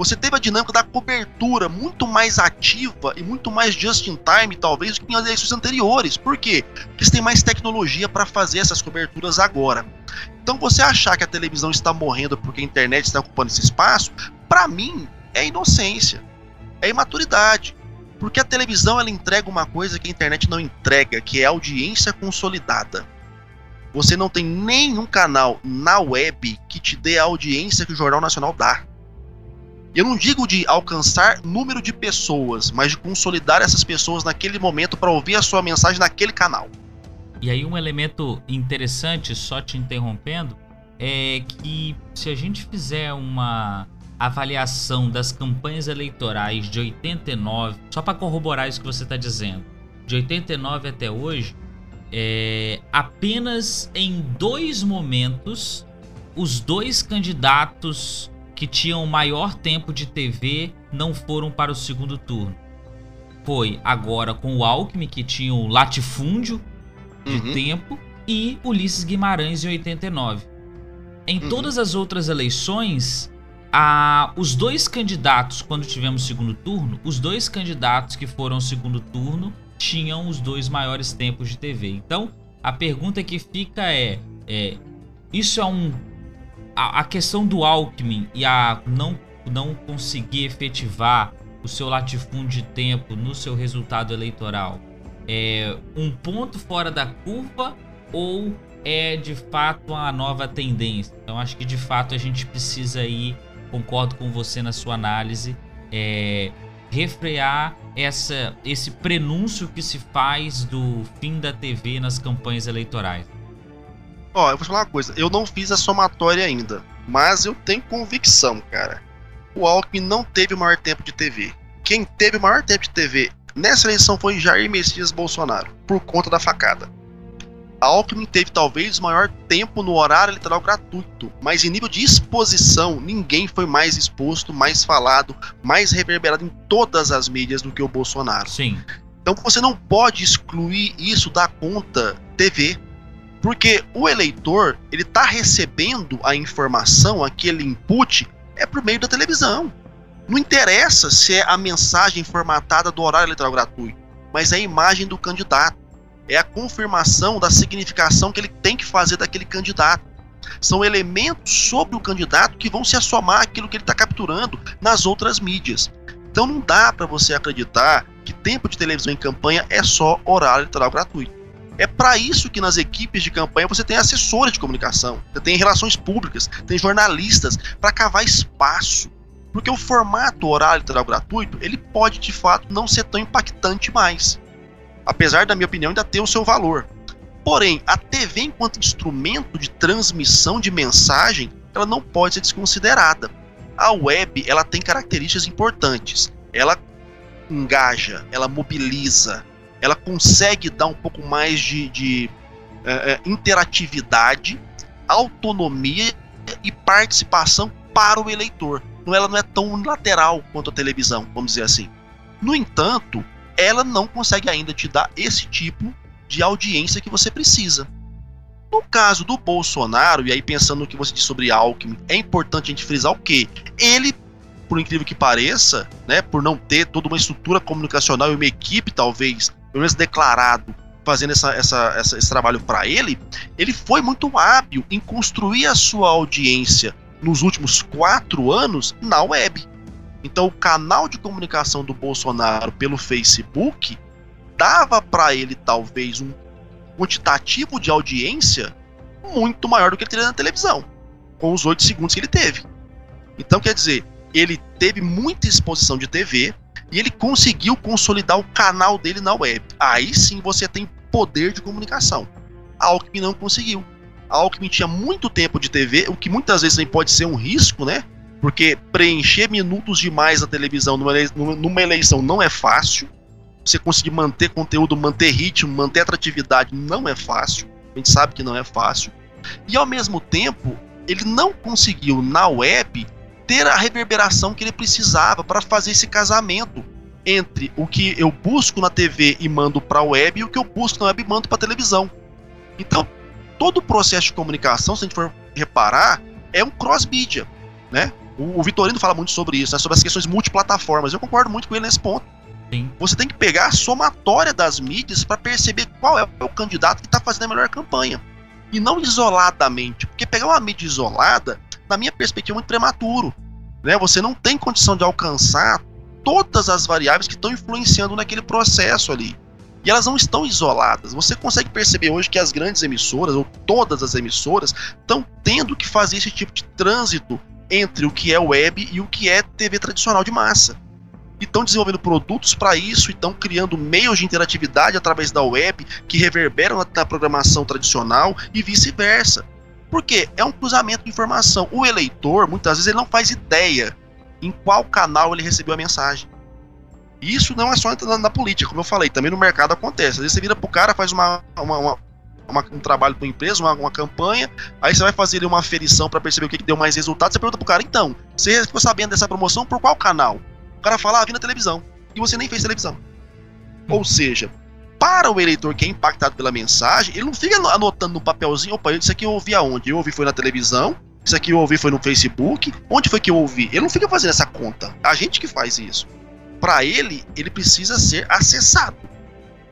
B: você teve a dinâmica da cobertura muito mais ativa e muito mais just in time, talvez, do que em eleições anteriores. Por quê? Porque você tem mais tecnologia para fazer essas coberturas agora. Então, você achar que a televisão está morrendo porque a internet está ocupando esse espaço, para mim, é inocência, é imaturidade. Porque a televisão ela entrega uma coisa que a internet não entrega, que é audiência consolidada. Você não tem nenhum canal na web que te dê a audiência que o Jornal Nacional dá. Eu não digo de alcançar número de pessoas, mas de consolidar essas pessoas naquele momento para ouvir a sua mensagem naquele canal.
A: E aí um elemento interessante, só te interrompendo, é que se a gente fizer uma avaliação das campanhas eleitorais de 89, só para corroborar isso que você está dizendo, de 89 até hoje, é, apenas em dois momentos os dois candidatos que tinham maior tempo de TV não foram para o segundo turno. Foi agora com o Alckmin, que tinha um latifúndio de uhum. tempo, e Ulisses Guimarães em 89. Em uhum. todas as outras eleições, a, os dois candidatos, quando tivemos segundo turno, os dois candidatos que foram segundo turno tinham os dois maiores tempos de TV. Então, a pergunta que fica é, é isso é um a, a questão do Alckmin e a não, não conseguir efetivar o seu latifúndio de tempo no seu resultado eleitoral é um ponto fora da curva ou é de fato uma nova tendência? Então acho que de fato a gente precisa aí, concordo com você na sua análise, é, refrear essa, esse prenúncio que se faz do fim da TV nas campanhas eleitorais.
B: Ó, eu vou falar uma coisa. Eu não fiz a somatória ainda, mas eu tenho convicção, cara. O Alckmin não teve o maior tempo de TV. Quem teve o maior tempo de TV nessa eleição foi Jair Messias Bolsonaro, por conta da facada. A Alckmin teve talvez o maior tempo no horário eleitoral gratuito, mas em nível de exposição, ninguém foi mais exposto, mais falado, mais reverberado em todas as mídias do que o Bolsonaro.
A: Sim.
B: Então você não pode excluir isso da conta TV. Porque o eleitor, ele está recebendo a informação, aquele input, é por meio da televisão. Não interessa se é a mensagem formatada do horário eleitoral gratuito, mas é a imagem do candidato. É a confirmação da significação que ele tem que fazer daquele candidato. São elementos sobre o candidato que vão se assomar àquilo que ele está capturando nas outras mídias. Então não dá para você acreditar que tempo de televisão em campanha é só horário eleitoral gratuito. É para isso que nas equipes de campanha você tem assessores de comunicação, você tem relações públicas, tem jornalistas para cavar espaço. Porque o formato horário eleitoral gratuito, ele pode de fato não ser tão impactante mais. Apesar da minha opinião ainda ter o seu valor. Porém, a TV enquanto instrumento de transmissão de mensagem, ela não pode ser desconsiderada. A web, ela tem características importantes. Ela engaja, ela mobiliza, ela consegue dar um pouco mais de, de é, é, interatividade, autonomia e participação para o eleitor. Ela não é tão lateral quanto a televisão, vamos dizer assim. No entanto, ela não consegue ainda te dar esse tipo de audiência que você precisa. No caso do Bolsonaro, e aí pensando no que você disse sobre Alckmin, é importante a gente frisar o quê? Ele por incrível que pareça, né, por não ter toda uma estrutura comunicacional e uma equipe, talvez, pelo menos declarado, fazendo essa, essa, essa esse trabalho para ele, ele foi muito hábil em construir a sua audiência nos últimos quatro anos na web. Então, o canal de comunicação do Bolsonaro pelo Facebook dava para ele talvez um quantitativo de audiência muito maior do que ele teria na televisão, com os oito segundos que ele teve. Então, quer dizer, ele teve muita exposição de TV e ele conseguiu consolidar o canal dele na web. Aí sim você tem poder de comunicação. A Alckmin não conseguiu. A Alckmin tinha muito tempo de TV, o que muitas vezes pode ser um risco, né? Porque preencher minutos demais na televisão numa eleição não é fácil. Você conseguir manter conteúdo, manter ritmo, manter atratividade não é fácil. A gente sabe que não é fácil. E ao mesmo tempo, ele não conseguiu na web ter a reverberação que ele precisava para fazer esse casamento entre o que eu busco na TV e mando para a web e o que eu busco na web e mando para a televisão. Então, todo o processo de comunicação, se a gente for reparar, é um cross-mídia, né? O, o, Vitorino fala muito sobre isso, né? sobre as questões multiplataformas. Eu concordo muito com ele nesse ponto. Sim. Você tem que pegar a somatória das mídias para perceber qual é o candidato que está fazendo a melhor campanha. E não isoladamente, porque pegar uma mídia isolada na minha perspectiva, muito prematuro. Né? Você não tem condição de alcançar todas as variáveis que estão influenciando naquele processo ali. E elas não estão isoladas. Você consegue perceber hoje que as grandes emissoras, ou todas as emissoras, estão tendo que fazer esse tipo de trânsito entre o que é web e o que é TV tradicional de massa. E estão desenvolvendo produtos para isso, e estão criando meios de interatividade através da web que reverberam na programação tradicional e vice-versa. Porque é um cruzamento de informação. O eleitor, muitas vezes, ele não faz ideia em qual canal ele recebeu a mensagem. Isso não é só na, na política, como eu falei, também no mercado acontece. Às vezes você vira pro cara, faz uma, uma, uma, uma um trabalho para empresa, uma, uma, campanha, aí você vai fazer uma aferição para perceber o que, que, deu mais resultado. Você pergunta pro cara, então, você ficou sabendo dessa promoção por qual canal? O cara fala, ah, vi na televisão. E você nem fez televisão. Ou seja, para o eleitor que é impactado pela mensagem, ele não fica anotando no papelzinho, opa, isso aqui eu ouvi aonde? Eu ouvi foi na televisão, isso aqui eu ouvi foi no Facebook, onde foi que eu ouvi? Ele não fica fazendo essa conta. A gente que faz isso. Para ele, ele precisa ser acessado.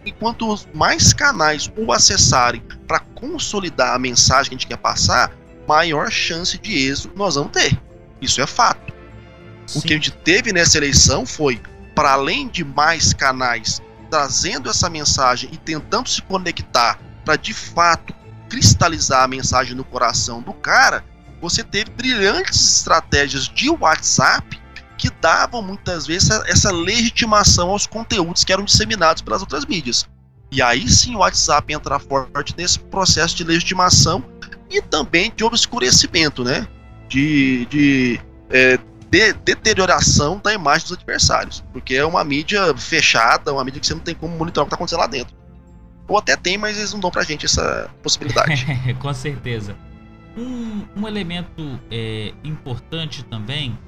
B: E quanto mais canais o acessarem para consolidar a mensagem que a gente quer passar, maior chance de êxito nós vamos ter. Isso é fato. Sim. O que a gente teve nessa eleição foi, para além de mais canais trazendo essa mensagem e tentando se conectar para de fato cristalizar a mensagem no coração do cara, você teve brilhantes estratégias de WhatsApp que davam muitas vezes essa legitimação aos conteúdos que eram disseminados pelas outras mídias. E aí sim o WhatsApp entra forte nesse processo de legitimação e também de obscurecimento, né? De, de é, de deterioração da imagem dos adversários. Porque é uma mídia fechada, uma mídia que você não tem como monitorar o que está acontecendo lá dentro. Ou até tem, mas eles não dão pra gente essa possibilidade.
A: Com certeza. Um, um elemento é, importante também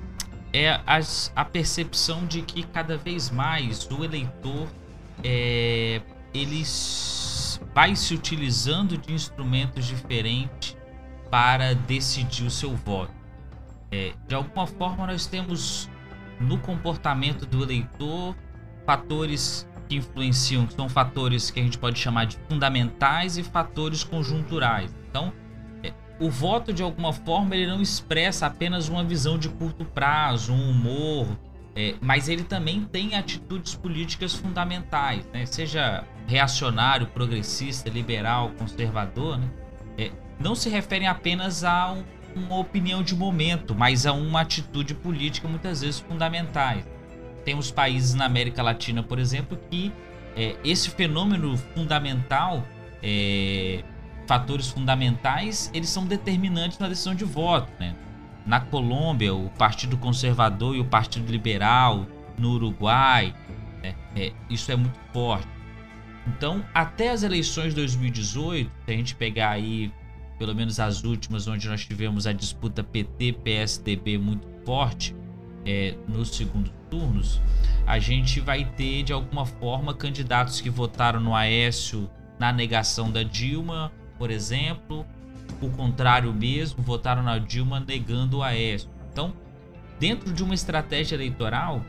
A: é as, a percepção de que cada vez mais o eleitor é, ele vai se utilizando de instrumentos diferentes para decidir o seu voto. É, de alguma forma, nós temos no comportamento do eleitor fatores que influenciam, que são fatores que a gente pode chamar de fundamentais e fatores conjunturais. Então, é, o voto, de alguma forma, ele não expressa apenas uma visão de curto prazo, um humor, é, mas ele também tem atitudes políticas fundamentais, né? seja reacionário, progressista, liberal, conservador, né? É, não se referem apenas a um uma opinião de momento, mas a uma atitude política muitas vezes fundamentais. Temos países na América Latina, por exemplo, que é, esse fenômeno fundamental, é, fatores fundamentais, eles são determinantes na decisão de voto. Né? Na Colômbia, o Partido Conservador e o Partido Liberal, no Uruguai, né? é, isso é muito forte. Então, até as eleições de 2018, se a gente pegar aí pelo menos as últimas, onde nós tivemos a disputa PT-PSDB muito forte é, nos segundos turnos, a gente vai ter de alguma forma candidatos que votaram no Aécio na negação da Dilma, por exemplo, o contrário mesmo, votaram na Dilma negando o Aécio. Então, dentro de uma estratégia eleitoral,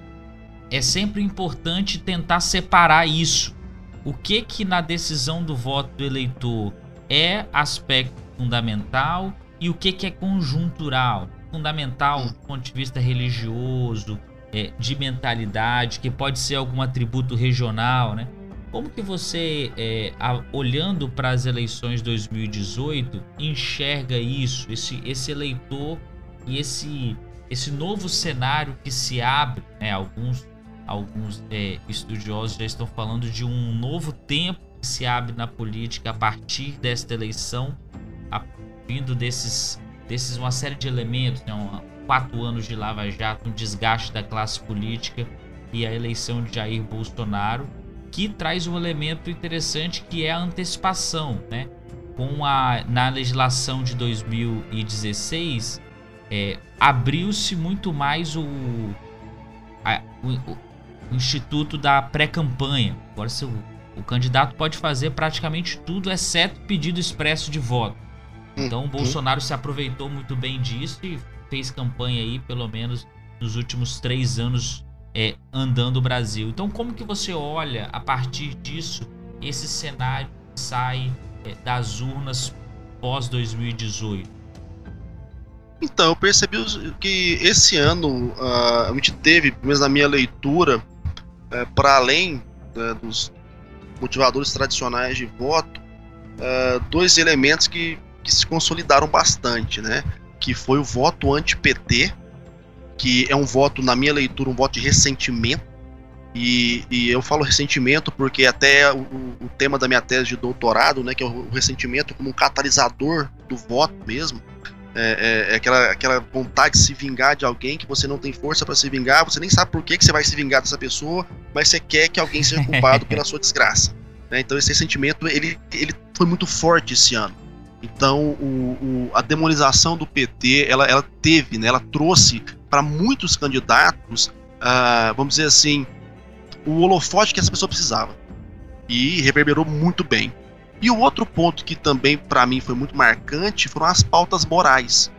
A: é sempre importante tentar separar isso. O que que na decisão do voto do eleitor é aspecto fundamental e o que que é conjuntural. Fundamental do ponto de vista religioso, é, de mentalidade, que pode ser algum atributo regional, né? Como que você, é, a, olhando para as eleições 2018, enxerga isso, esse, esse eleitor e esse, esse novo cenário que se abre? Né? Alguns, alguns é, estudiosos já estão falando de um novo tempo que se abre na política a partir desta eleição, vindo desses, desses uma série de elementos, né? quatro anos de Lava Jato, um desgaste da classe política e a eleição de Jair Bolsonaro, que traz um elemento interessante que é a antecipação, né? Com a na legislação de 2016 é, abriu-se muito mais o, a, o, o, instituto da pré-campanha. Agora se o, o candidato pode fazer praticamente tudo exceto pedido expresso de voto. Então o uhum. Bolsonaro se aproveitou muito bem disso e fez campanha aí, pelo menos nos últimos três anos, é, andando o Brasil. Então, como que você olha a partir disso esse cenário que sai é, das urnas pós 2018?
B: Então, eu percebi que esse ano a gente teve, pelo menos na minha leitura, uh, para além uh, dos motivadores tradicionais de voto, uh, dois elementos que, que se consolidaram bastante, né? que foi o voto anti-PT, que é um voto, na minha leitura, um voto de ressentimento. E, e eu falo ressentimento porque até o, o, tema da minha tese de doutorado, né, que é o, ressentimento como um catalisador do voto mesmo, é, é, é, aquela, aquela vontade de se vingar de alguém que você não tem força para se vingar, você nem sabe por que, que você vai se vingar dessa pessoa, mas você quer que alguém seja culpado pela sua desgraça. Né? Então esse ressentimento ele, ele foi muito forte esse ano. Então, o, o, a demonização do PT, ela, ela teve, né, ela trouxe para muitos candidatos, uh, vamos dizer assim, o holofote que essa pessoa precisava. E reverberou muito bem. E o outro ponto que também para mim foi muito marcante foram as pautas morais.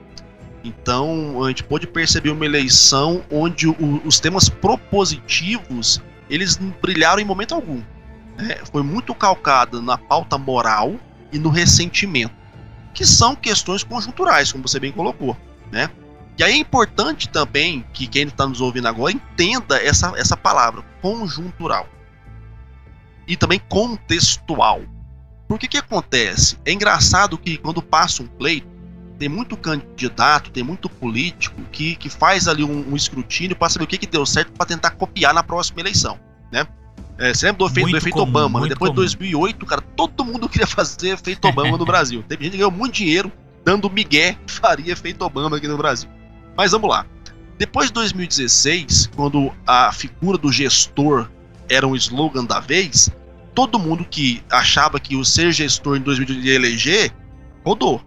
B: Então, a gente pôde perceber uma eleição onde o, os temas propositivos eles não brilharam em momento algum. Né? Foi muito calcada na pauta moral e no ressentimento que são questões conjunturais, como você bem colocou, né? E aí é importante também que quem está nos ouvindo agora entenda essa, essa palavra, conjuntural. E também contextual. Por que que acontece? É engraçado que quando passa um pleito, tem muito candidato, tem muito político que, que faz ali um, um escrutínio para saber o que, que deu certo para tentar copiar na próxima eleição, né? É, você lembra do efeito, do efeito comum, Obama? Né? Depois comum. de 2008, cara, todo mundo queria fazer efeito Obama no Brasil. Teve gente que ganhou muito dinheiro dando migué que faria efeito Obama aqui no Brasil. Mas vamos lá. Depois de 2016, quando a figura do gestor era um slogan da vez, todo mundo que achava que o ser gestor em 2018 ia eleger, rodou.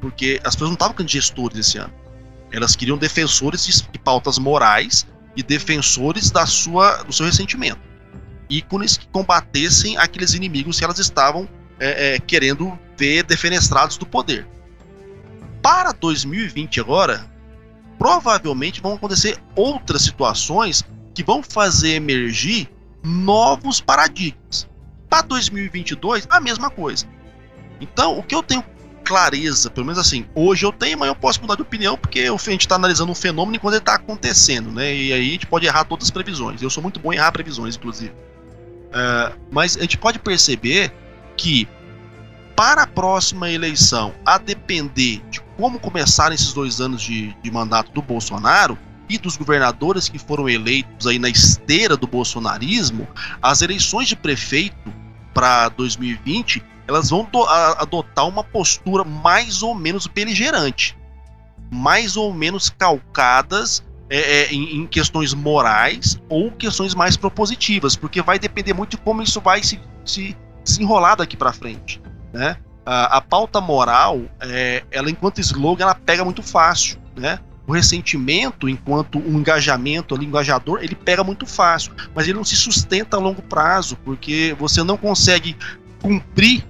B: Porque as pessoas não estavam de gestores esse ano. Elas queriam defensores de pautas morais e defensores da sua, do seu ressentimento ícones que combatessem aqueles inimigos que elas estavam é, é, querendo ver defenestrados do poder. Para 2020 agora, provavelmente vão acontecer outras situações que vão fazer emergir novos paradigmas. Para 2022, a mesma coisa. Então, o que eu tenho clareza, pelo menos assim, hoje eu tenho, mas eu posso mudar de opinião porque a gente está analisando um fenômeno enquanto ele está acontecendo, né? E aí a gente pode errar todas as previsões. Eu sou muito bom em errar previsões, inclusive. Uh, mas a gente pode perceber que para a próxima eleição, a depender de como começarem esses dois anos de, de mandato do Bolsonaro e dos governadores que foram eleitos aí na esteira do bolsonarismo, as eleições de prefeito para 2020 elas vão adotar uma postura mais ou menos beligerante, mais ou menos calcadas é, é, em, em, questões morais ou questões mais propositivas, porque vai depender muito de como isso vai se, se, enrolar daqui para frente, né? A, a pauta moral, é, ela enquanto slogan, ela pega muito fácil, né? O ressentimento, enquanto um engajamento ali, engajador, ele pega muito fácil, mas ele não se sustenta a longo prazo, porque você não consegue cumprir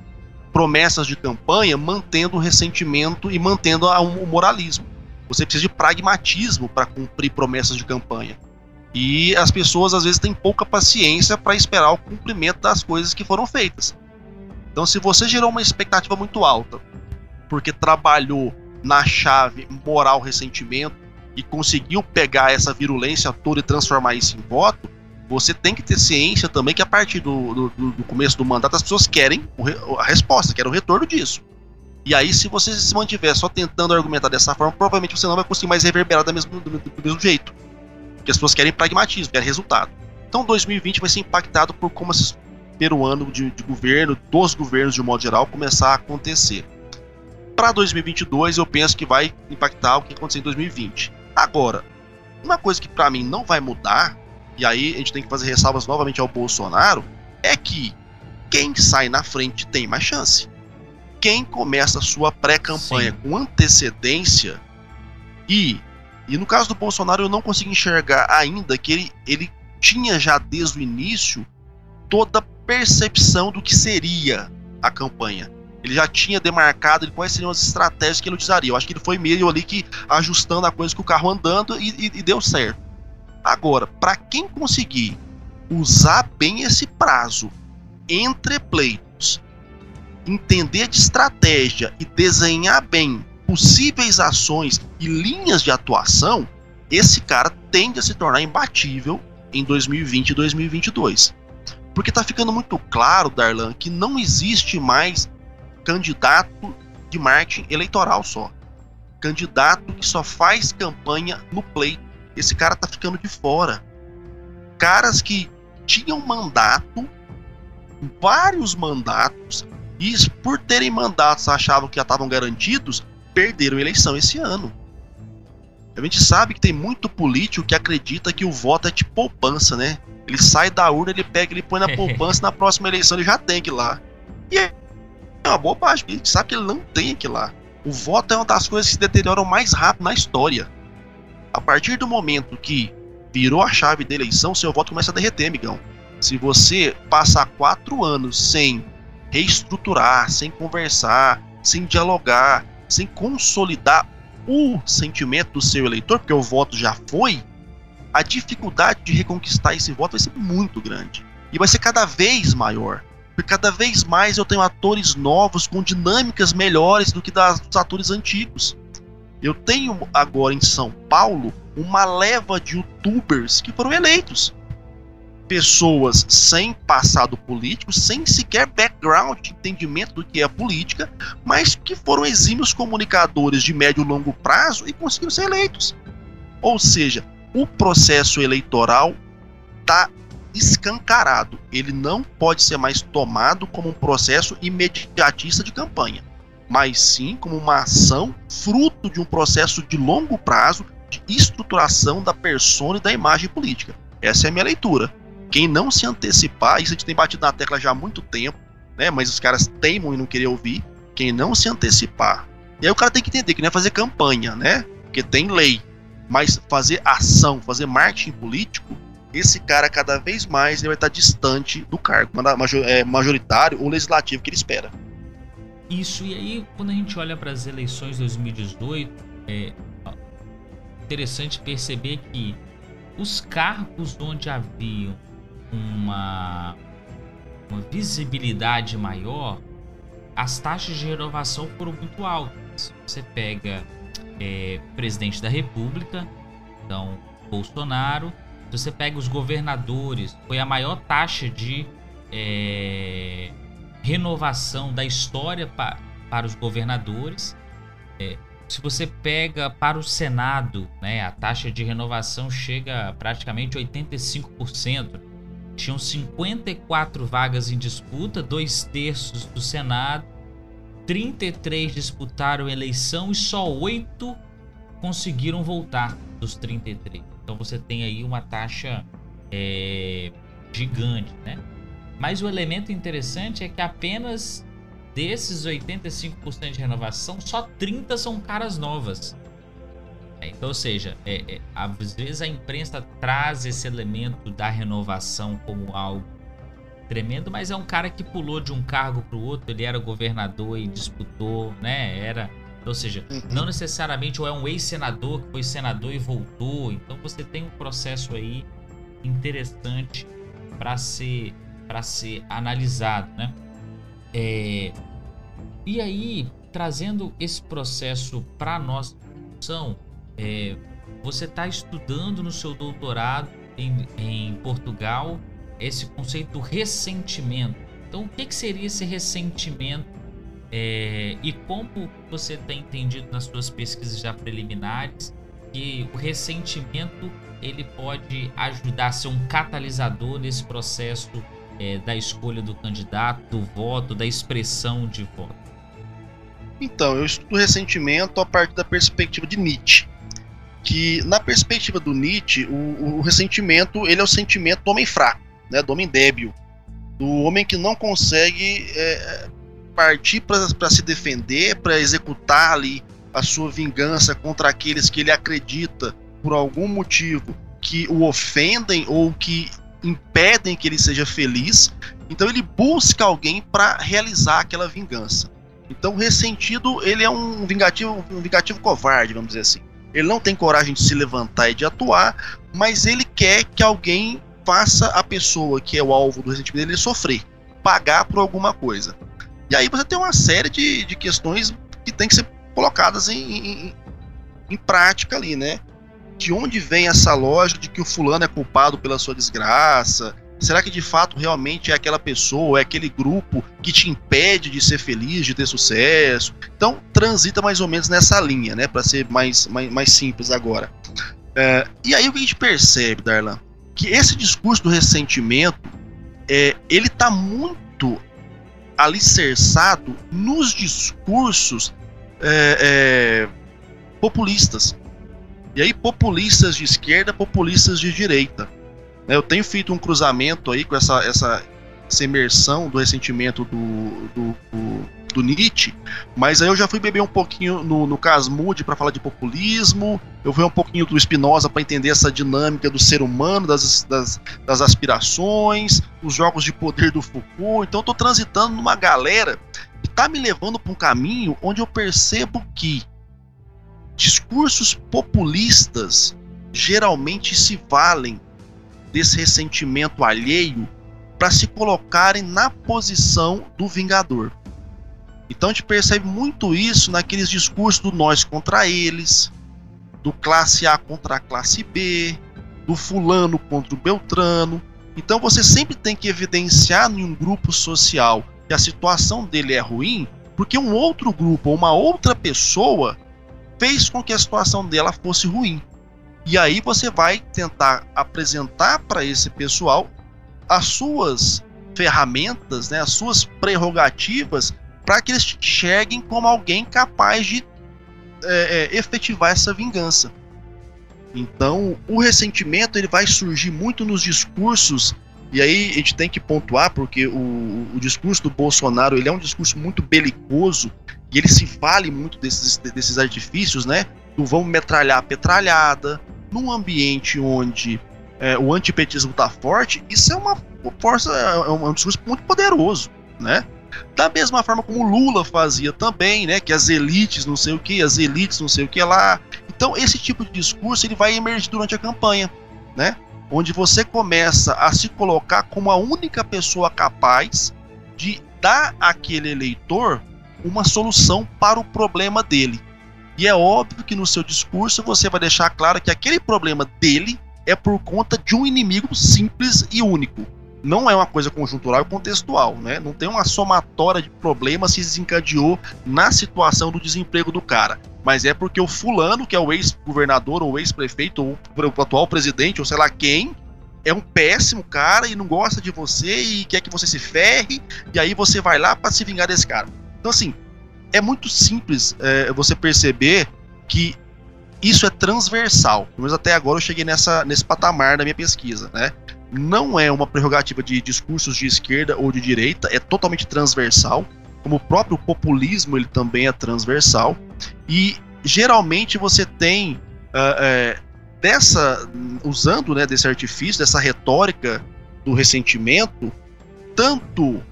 B: promessas de campanha mantendo o ressentimento e mantendo o moralismo. Você precisa de pragmatismo para cumprir promessas de campanha. E as pessoas às vezes têm pouca paciência para esperar o cumprimento das coisas que foram feitas. Então, se você gerou uma expectativa muito alta, porque trabalhou na chave moral ressentimento e conseguiu pegar essa virulência toda e transformar isso em voto, você tem que ter ciência também que a partir do, do, do começo do mandato as pessoas querem a resposta, querem o retorno disso. E aí, se você se mantiver só tentando argumentar dessa forma, provavelmente você não vai conseguir mais reverberar do mesmo, do, do mesmo jeito. Porque as pessoas querem pragmatismo, querem resultado. Então 2020 vai ser impactado por como esse peruano de, de governo, dos governos de um modo geral, começar a acontecer. Para 2022, eu penso que vai impactar o que aconteceu em 2020. Agora, uma coisa que para mim não vai mudar, e aí a gente tem que fazer ressalvas novamente ao Bolsonaro, é que quem sai na frente tem mais chance. Quem começa a sua pré-campanha com antecedência e e no caso do Bolsonaro, eu não consigo enxergar ainda que ele, ele tinha já desde o início toda percepção do que seria a campanha. Ele já tinha demarcado quais seriam as estratégias que ele utilizaria. Eu acho que ele foi meio ali que ajustando a coisa com o carro andando e, e, e deu certo. Agora, para quem conseguir usar bem esse prazo entre pleitos, entender de estratégia e desenhar bem possíveis ações e linhas de atuação, esse cara tende a se tornar imbatível em 2020 e 2022. Porque está ficando muito claro, Darlan, que não existe mais candidato de marketing eleitoral só. Candidato que só faz campanha no pleito. Esse cara está ficando de fora. Caras que tinham mandato, vários mandatos, e por terem mandatos achavam que já estavam garantidos, perderam a eleição esse ano. A gente sabe que tem muito político que acredita que o voto é tipo poupança, né? Ele sai da urna, ele pega, ele põe na poupança, na próxima eleição ele já tem que ir lá. E é uma bobagem, a gente sabe que ele não tem que ir lá. O voto é uma das coisas que se deterioram mais rápido na história. A partir do momento que virou a chave da eleição, seu voto começa a derreter, amigão. Se você passar quatro anos sem reestruturar, sem conversar, sem dialogar, sem consolidar o sentimento do seu eleitor, porque o voto já foi, a dificuldade de reconquistar esse voto vai ser muito grande. E vai ser cada vez maior. Porque cada vez mais eu tenho atores novos com dinâmicas melhores do que das, dos atores antigos. Eu tenho agora em São Paulo uma leva de youtubers que foram eleitos pessoas sem passado político, sem sequer background entendimento do que é política, mas que foram exímios comunicadores de médio e longo prazo e conseguiram ser eleitos. Ou seja, o processo eleitoral está escancarado. Ele não pode ser mais tomado como um processo imediatista de campanha, mas sim como uma ação fruto de um processo de longo prazo de estruturação da persona e da imagem política. Essa é a minha leitura. Quem não se antecipar, isso a gente tem batido na tecla já há muito tempo, né? Mas os caras teimam em não querer ouvir. Quem não se antecipar. E aí o cara tem que entender que não é fazer campanha, né? Porque tem lei. Mas fazer ação, fazer marketing político, esse cara cada vez mais ele vai estar distante do cargo é, majoritário ou legislativo que ele espera.
A: Isso, e aí quando a gente olha para as eleições de 2018, é interessante perceber que os cargos onde haviam uma, uma visibilidade maior, as taxas de renovação foram muito altas. Você pega é, presidente da República, então Bolsonaro. Se você pega os governadores, foi a maior taxa de é, renovação da história pa, para os governadores. É, se você pega para o Senado, né, a taxa de renovação chega a praticamente 85% tinham 54 vagas em disputa, dois terços do Senado, 33 disputaram eleição e só oito conseguiram voltar dos 33. Então você tem aí uma taxa é, gigante, né? Mas o elemento interessante é que apenas desses 85% de renovação, só 30 são caras novas. É, então, ou seja, é, é, às vezes a imprensa traz esse elemento da renovação como algo tremendo, mas é um cara que pulou de um cargo para o outro, ele era governador e disputou, né? Era Ou seja, uhum. não necessariamente ou é um ex-senador que foi senador e voltou. Então você tem um processo aí interessante para ser para ser analisado, né? É, e aí trazendo esse processo para nossa discussão, é, você está estudando no seu doutorado em, em Portugal esse conceito ressentimento. Então, o que, que seria esse ressentimento é, e como você tem entendido nas suas pesquisas já preliminares que o ressentimento ele pode ajudar a ser um catalisador nesse processo é, da escolha do candidato, do voto, da expressão de voto?
B: Então, eu estudo ressentimento a partir da perspectiva de Nietzsche. Que na perspectiva do Nietzsche, o, o ressentimento ele é o sentimento do homem fraco, né, do homem débil, do homem que não consegue é, partir para se defender, para executar ali a sua vingança contra aqueles que ele acredita por algum motivo que o ofendem ou que impedem que ele seja feliz. Então ele busca alguém para realizar aquela vingança. Então o ressentido ele é um vingativo, um vingativo covarde, vamos dizer assim. Ele não tem coragem de se levantar e de atuar, mas ele quer que alguém faça a pessoa que é o alvo do ressentimento dele sofrer, pagar por alguma coisa. E aí você tem uma série de, de questões que tem que ser colocadas em, em, em prática ali, né? De onde vem essa lógica de que o fulano é culpado pela sua desgraça? Será que de fato realmente é aquela pessoa, é aquele grupo que te impede de ser feliz, de ter sucesso? Então transita mais ou menos nessa linha, né? Para ser mais, mais, mais simples agora. É, e aí o que a gente percebe, Darlan? Que esse discurso do ressentimento, é, ele está muito alicerçado nos discursos é, é, populistas. E aí, populistas de esquerda, populistas de direita. Né, eu tenho feito um cruzamento aí com essa, essa, essa imersão do ressentimento do, do, do, do, Nietzsche, mas aí eu já fui beber um pouquinho no, no Casmude para falar de populismo, eu fui um pouquinho do Spinoza para entender essa dinâmica do ser humano, das, das, das aspirações, os jogos de poder do Foucault. Então eu estou transitando numa galera que está me levando para um caminho onde eu percebo que discursos populistas geralmente se valem desse ressentimento alheio para se colocarem na posição do vingador. Então a gente percebe muito isso naqueles discursos do nós contra eles, do classe A contra a classe B, do fulano contra o Beltrano. Então você sempre tem que evidenciar em um grupo social que a situação dele é ruim, porque um outro grupo ou uma outra pessoa fez com que a situação dela fosse ruim. E aí você vai tentar apresentar para esse pessoal as suas ferramentas, né, as suas prerrogativas para que eles enxerguem como alguém capaz de é, é, efetivar essa vingança. Então, o ressentimento ele vai surgir muito nos discursos e aí a gente tem que pontuar porque o, o discurso do Bolsonaro ele é um discurso muito belicoso e ele se vale muito desses, desses artifícios, né? Do vamos metralhar a petralhada, num ambiente onde é, o antipetismo está forte, isso é uma força, é um, é um discurso muito poderoso, né? Da mesma forma como Lula fazia também, né? Que as elites não sei o que, as elites não sei o que lá. Então esse tipo de discurso ele vai emergir durante a campanha, né? Onde você começa a se colocar como a única pessoa capaz de dar àquele eleitor uma solução para o problema dele. E é óbvio que no seu discurso você vai deixar claro que aquele problema dele é por conta de um inimigo simples e único. Não é uma coisa conjuntural e contextual, né? Não tem uma somatória de problemas que se desencadeou na situação do desemprego do cara. Mas é porque o fulano, que é o ex-governador ou ex-prefeito ou o atual presidente ou sei lá quem, é um péssimo cara e não gosta de você e quer que você se ferre, e aí você vai lá para se vingar desse cara. Então, assim, é muito simples é, você perceber que isso é transversal. Menos até agora eu cheguei nessa, nesse patamar da minha pesquisa, né? Não é uma prerrogativa de discursos de esquerda ou de direita, é totalmente transversal. Como o próprio populismo, ele também é transversal. E geralmente você tem uh, dessa usando né, desse artifício, dessa retórica do ressentimento, tanto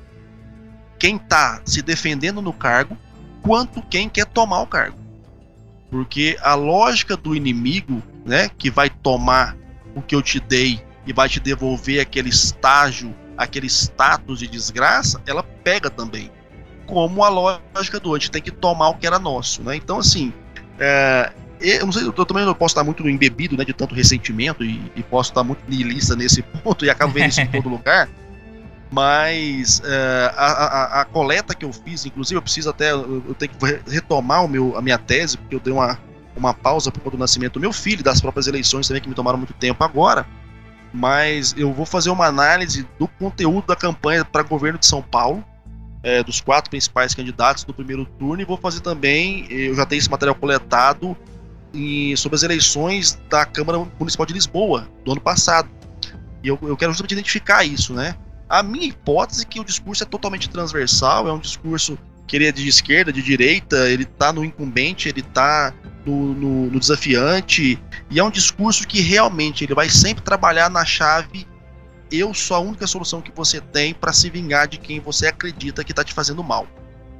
B: quem está se defendendo no cargo, quanto quem quer tomar o cargo. Porque a lógica do inimigo, né, que vai tomar o que eu te dei e vai te devolver aquele estágio, aquele status de desgraça, ela pega também. Como a lógica do a gente tem que tomar o que era nosso, né? Então, assim, é, eu não sei, eu também não posso estar muito embebido, né, de tanto ressentimento e, e posso estar muito niilista nesse ponto e acabo vendo isso em todo lugar. Mas uh, a, a, a, coleta que eu fiz, inclusive, eu preciso até. Eu, eu tenho que retomar o meu, a minha tese, porque eu dei uma, uma pausa por conta do nascimento do meu filho, das próprias eleições também, que me tomaram muito tempo agora. Mas eu vou fazer uma análise do conteúdo da campanha para governo de São Paulo, é, dos quatro principais candidatos do primeiro turno, e vou fazer também, eu já tenho esse material coletado, em, sobre as eleições da Câmara Municipal de Lisboa, do ano passado. E eu, eu quero justamente identificar isso, né? A minha hipótese é que o discurso é totalmente transversal, é um discurso que ele é de esquerda, de direita, ele tá no incumbente, ele tá no, no, no desafiante, e é um discurso que realmente ele vai sempre trabalhar na chave eu sou a única solução que você tem para se vingar de quem você acredita que tá te fazendo mal.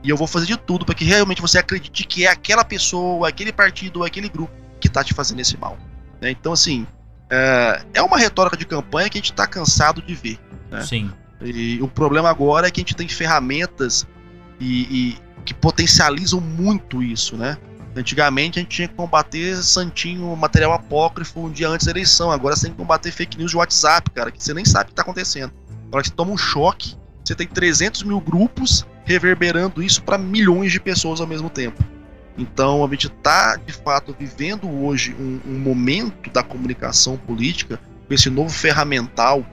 B: E eu vou fazer de tudo para que realmente você acredite que é aquela pessoa, aquele partido, aquele grupo que tá te fazendo esse mal. Né? Então, assim, é, é uma retórica de campanha que a gente tá cansado de ver. Né?
A: Sim.
B: E o problema agora é que a gente tem ferramentas e, e, que potencializam muito isso, né? Antigamente a gente tinha que combater santinho, material apócrifo um dia antes da eleição. Agora você tem que combater fake news de WhatsApp, cara, que você nem sabe o que está acontecendo. Agora que você toma um choque, você tem 300 mil grupos reverberando isso para milhões de pessoas ao mesmo tempo. Então a gente está, de fato, vivendo hoje um, um momento da comunicação política com esse novo ferramental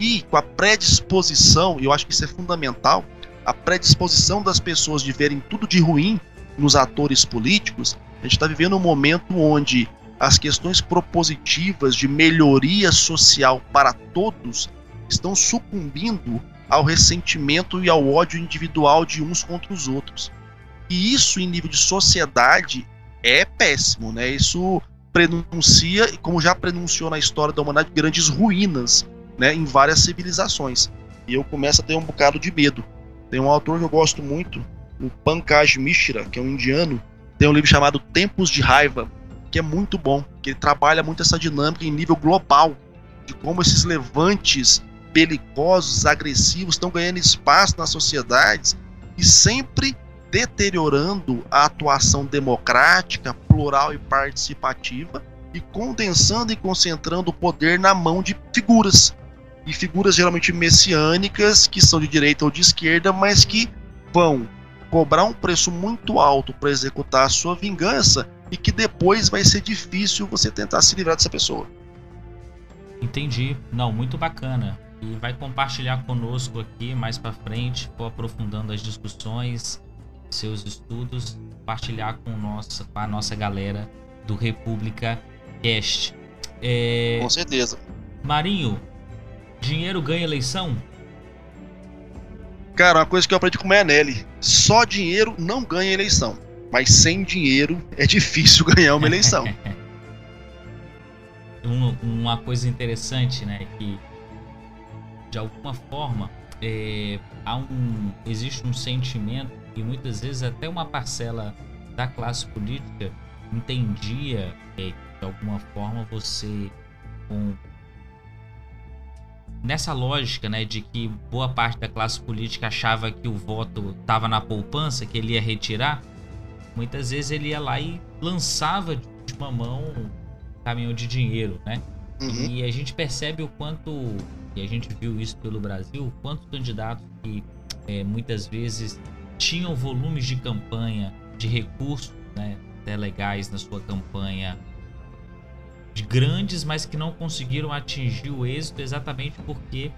B: e com a predisposição, e eu acho que isso é fundamental, a predisposição das pessoas de verem tudo de ruim nos atores políticos, a gente está vivendo um momento onde as questões propositivas de melhoria social para todos estão sucumbindo ao ressentimento e ao ódio individual de uns contra os outros. E isso, em nível de sociedade, é péssimo, né? Isso prenuncia, como já prenunciou na história da humanidade, grandes ruínas né, em várias civilizações. E eu começo a ter um bocado de medo. Tem um autor que eu gosto muito, o Pankaj Mishra, que é um indiano, tem um livro chamado Tempos de Raiva, que é muito bom, que ele trabalha muito essa dinâmica em nível global, de como esses levantes belicosos, agressivos, estão ganhando espaço nas sociedades e sempre deteriorando a atuação democrática, plural e participativa e condensando e concentrando o poder na mão de figuras e figuras geralmente messiânicas que são de direita ou de esquerda, mas que vão cobrar um preço muito alto para executar a sua vingança e que depois vai ser difícil você tentar se livrar dessa pessoa.
A: Entendi. Não, muito bacana. E vai compartilhar conosco aqui mais para frente, aprofundando as discussões, seus estudos, compartilhar com, nossa, com a nossa galera do República Cast.
B: É... Com certeza.
A: Marinho, Dinheiro ganha eleição?
B: Cara, uma coisa que eu aprendi com o Meanelli: só dinheiro não ganha eleição. Mas sem dinheiro é difícil ganhar uma eleição.
A: uma coisa interessante, né? Que de alguma forma é, há um, existe um sentimento e muitas vezes até uma parcela da classe política entendia é, de alguma forma você com nessa lógica, né, de que boa parte da classe política achava que o voto estava na poupança, que ele ia retirar, muitas vezes ele ia lá e lançava de uma mão um caminhão de dinheiro, né? Uhum. E a gente percebe o quanto, e a gente viu isso pelo Brasil, quantos candidatos que é, muitas vezes tinham volumes de campanha, de recursos, né, até legais na sua campanha grandes, mas que não conseguiram atingir o êxito exatamente porque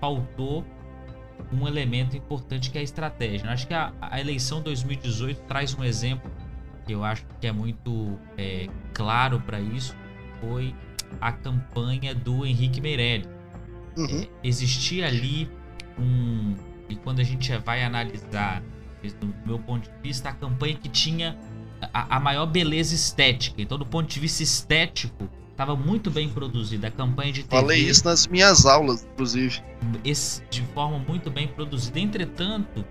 A: faltou um elemento importante que é a estratégia. Eu acho que a, a, eleição 2018 traz um exemplo que eu acho que é muito é, claro para isso, foi a campanha do Henrique Meirelles. Uhum. É, existia ali um e quando a gente vai analisar, do meu ponto de vista, a campanha que tinha a, a maior beleza estética. Então, do ponto de vista estético, estava muito bem produzida. A campanha de TV.
B: Falei isso nas minhas aulas, inclusive.
A: Esse, de forma muito bem produzida. Entretanto,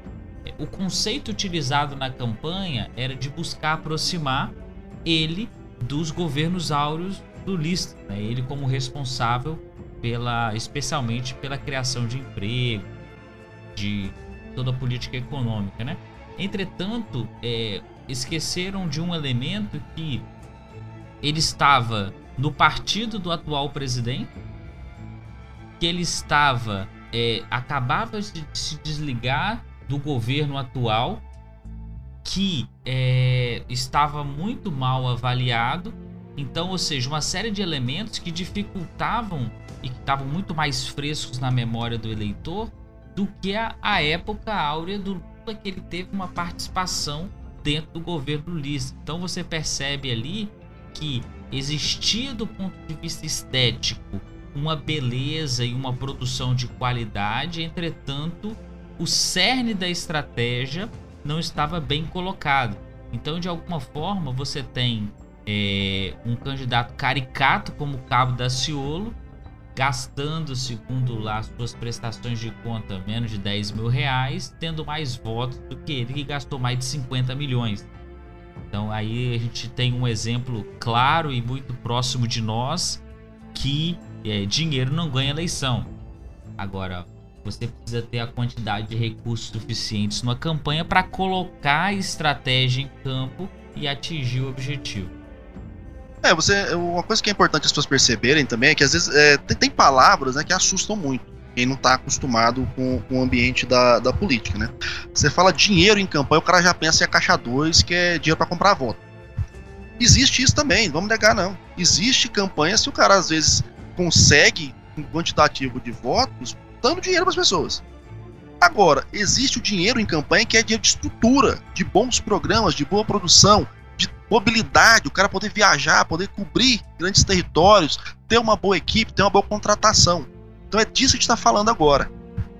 A: o conceito utilizado na campanha era de buscar aproximar ele dos governos áureos do List, né? ele como responsável pela, especialmente pela criação de emprego, de toda a política econômica, né? Entretanto, é, esqueceram de um elemento que ele estava no partido do atual presidente, que ele estava é, acabava de se desligar do governo atual, que é, estava muito mal avaliado. Então, ou seja, uma série de elementos que dificultavam e que estavam muito mais frescos na memória do eleitor do que a, a época áurea do Lula, que ele teve uma participação dentro do governo Lula. Então você percebe ali que existia do ponto de vista estético uma beleza e uma produção de qualidade, entretanto, o cerne da estratégia não estava bem colocado. Então, de alguma forma, você tem é, um candidato caricato como Cabo da Ciolo, gastando, segundo lá suas prestações de conta, menos de 10 mil reais, tendo mais votos do que ele, que gastou mais de 50 milhões. Então aí a gente tem um exemplo claro e muito próximo de nós que é, dinheiro não ganha eleição. Agora, você precisa ter a quantidade de recursos suficientes numa campanha para colocar a estratégia em campo e atingir o objetivo.
B: É, você, uma coisa que é importante as pessoas perceberem também é que às vezes é, tem, tem, palavras né, que assustam muito quem não está acostumado com, com, o ambiente da, da política, né? Você fala dinheiro em campanha, o cara já pensa em a caixa 2, que é dinheiro para comprar voto. Existe isso também, vamos negar não. Existe campanha se o cara às vezes consegue um quantitativo de votos dando dinheiro para as pessoas. Agora, existe o dinheiro em campanha que é dinheiro de estrutura, de bons programas, de boa produção, de mobilidade, o cara poder viajar, poder cobrir grandes territórios, ter uma boa equipe, ter uma boa contratação. Então é disso que a gente está falando agora.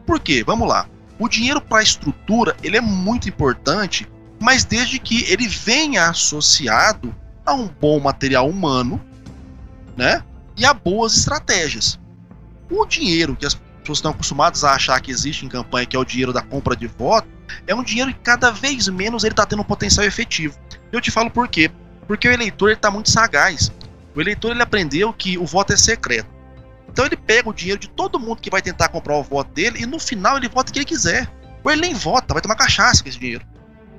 B: Por quê? Vamos lá. O dinheiro para a estrutura ele é muito importante, mas desde que ele venha associado a um bom material humano, né? e a boas estratégias. O dinheiro que as pessoas estão acostumadas a achar que existe em campanha, que é o dinheiro da compra de voto, é um dinheiro que cada vez menos ele está tendo um potencial efetivo. Eu te falo por quê? Porque o eleitor está muito sagaz. O eleitor ele aprendeu que o voto é secreto. Então ele pega o dinheiro de todo mundo que vai tentar comprar o voto dele e no final ele vota o que ele quiser. Ou ele nem vota, vai tomar cachaça com esse dinheiro.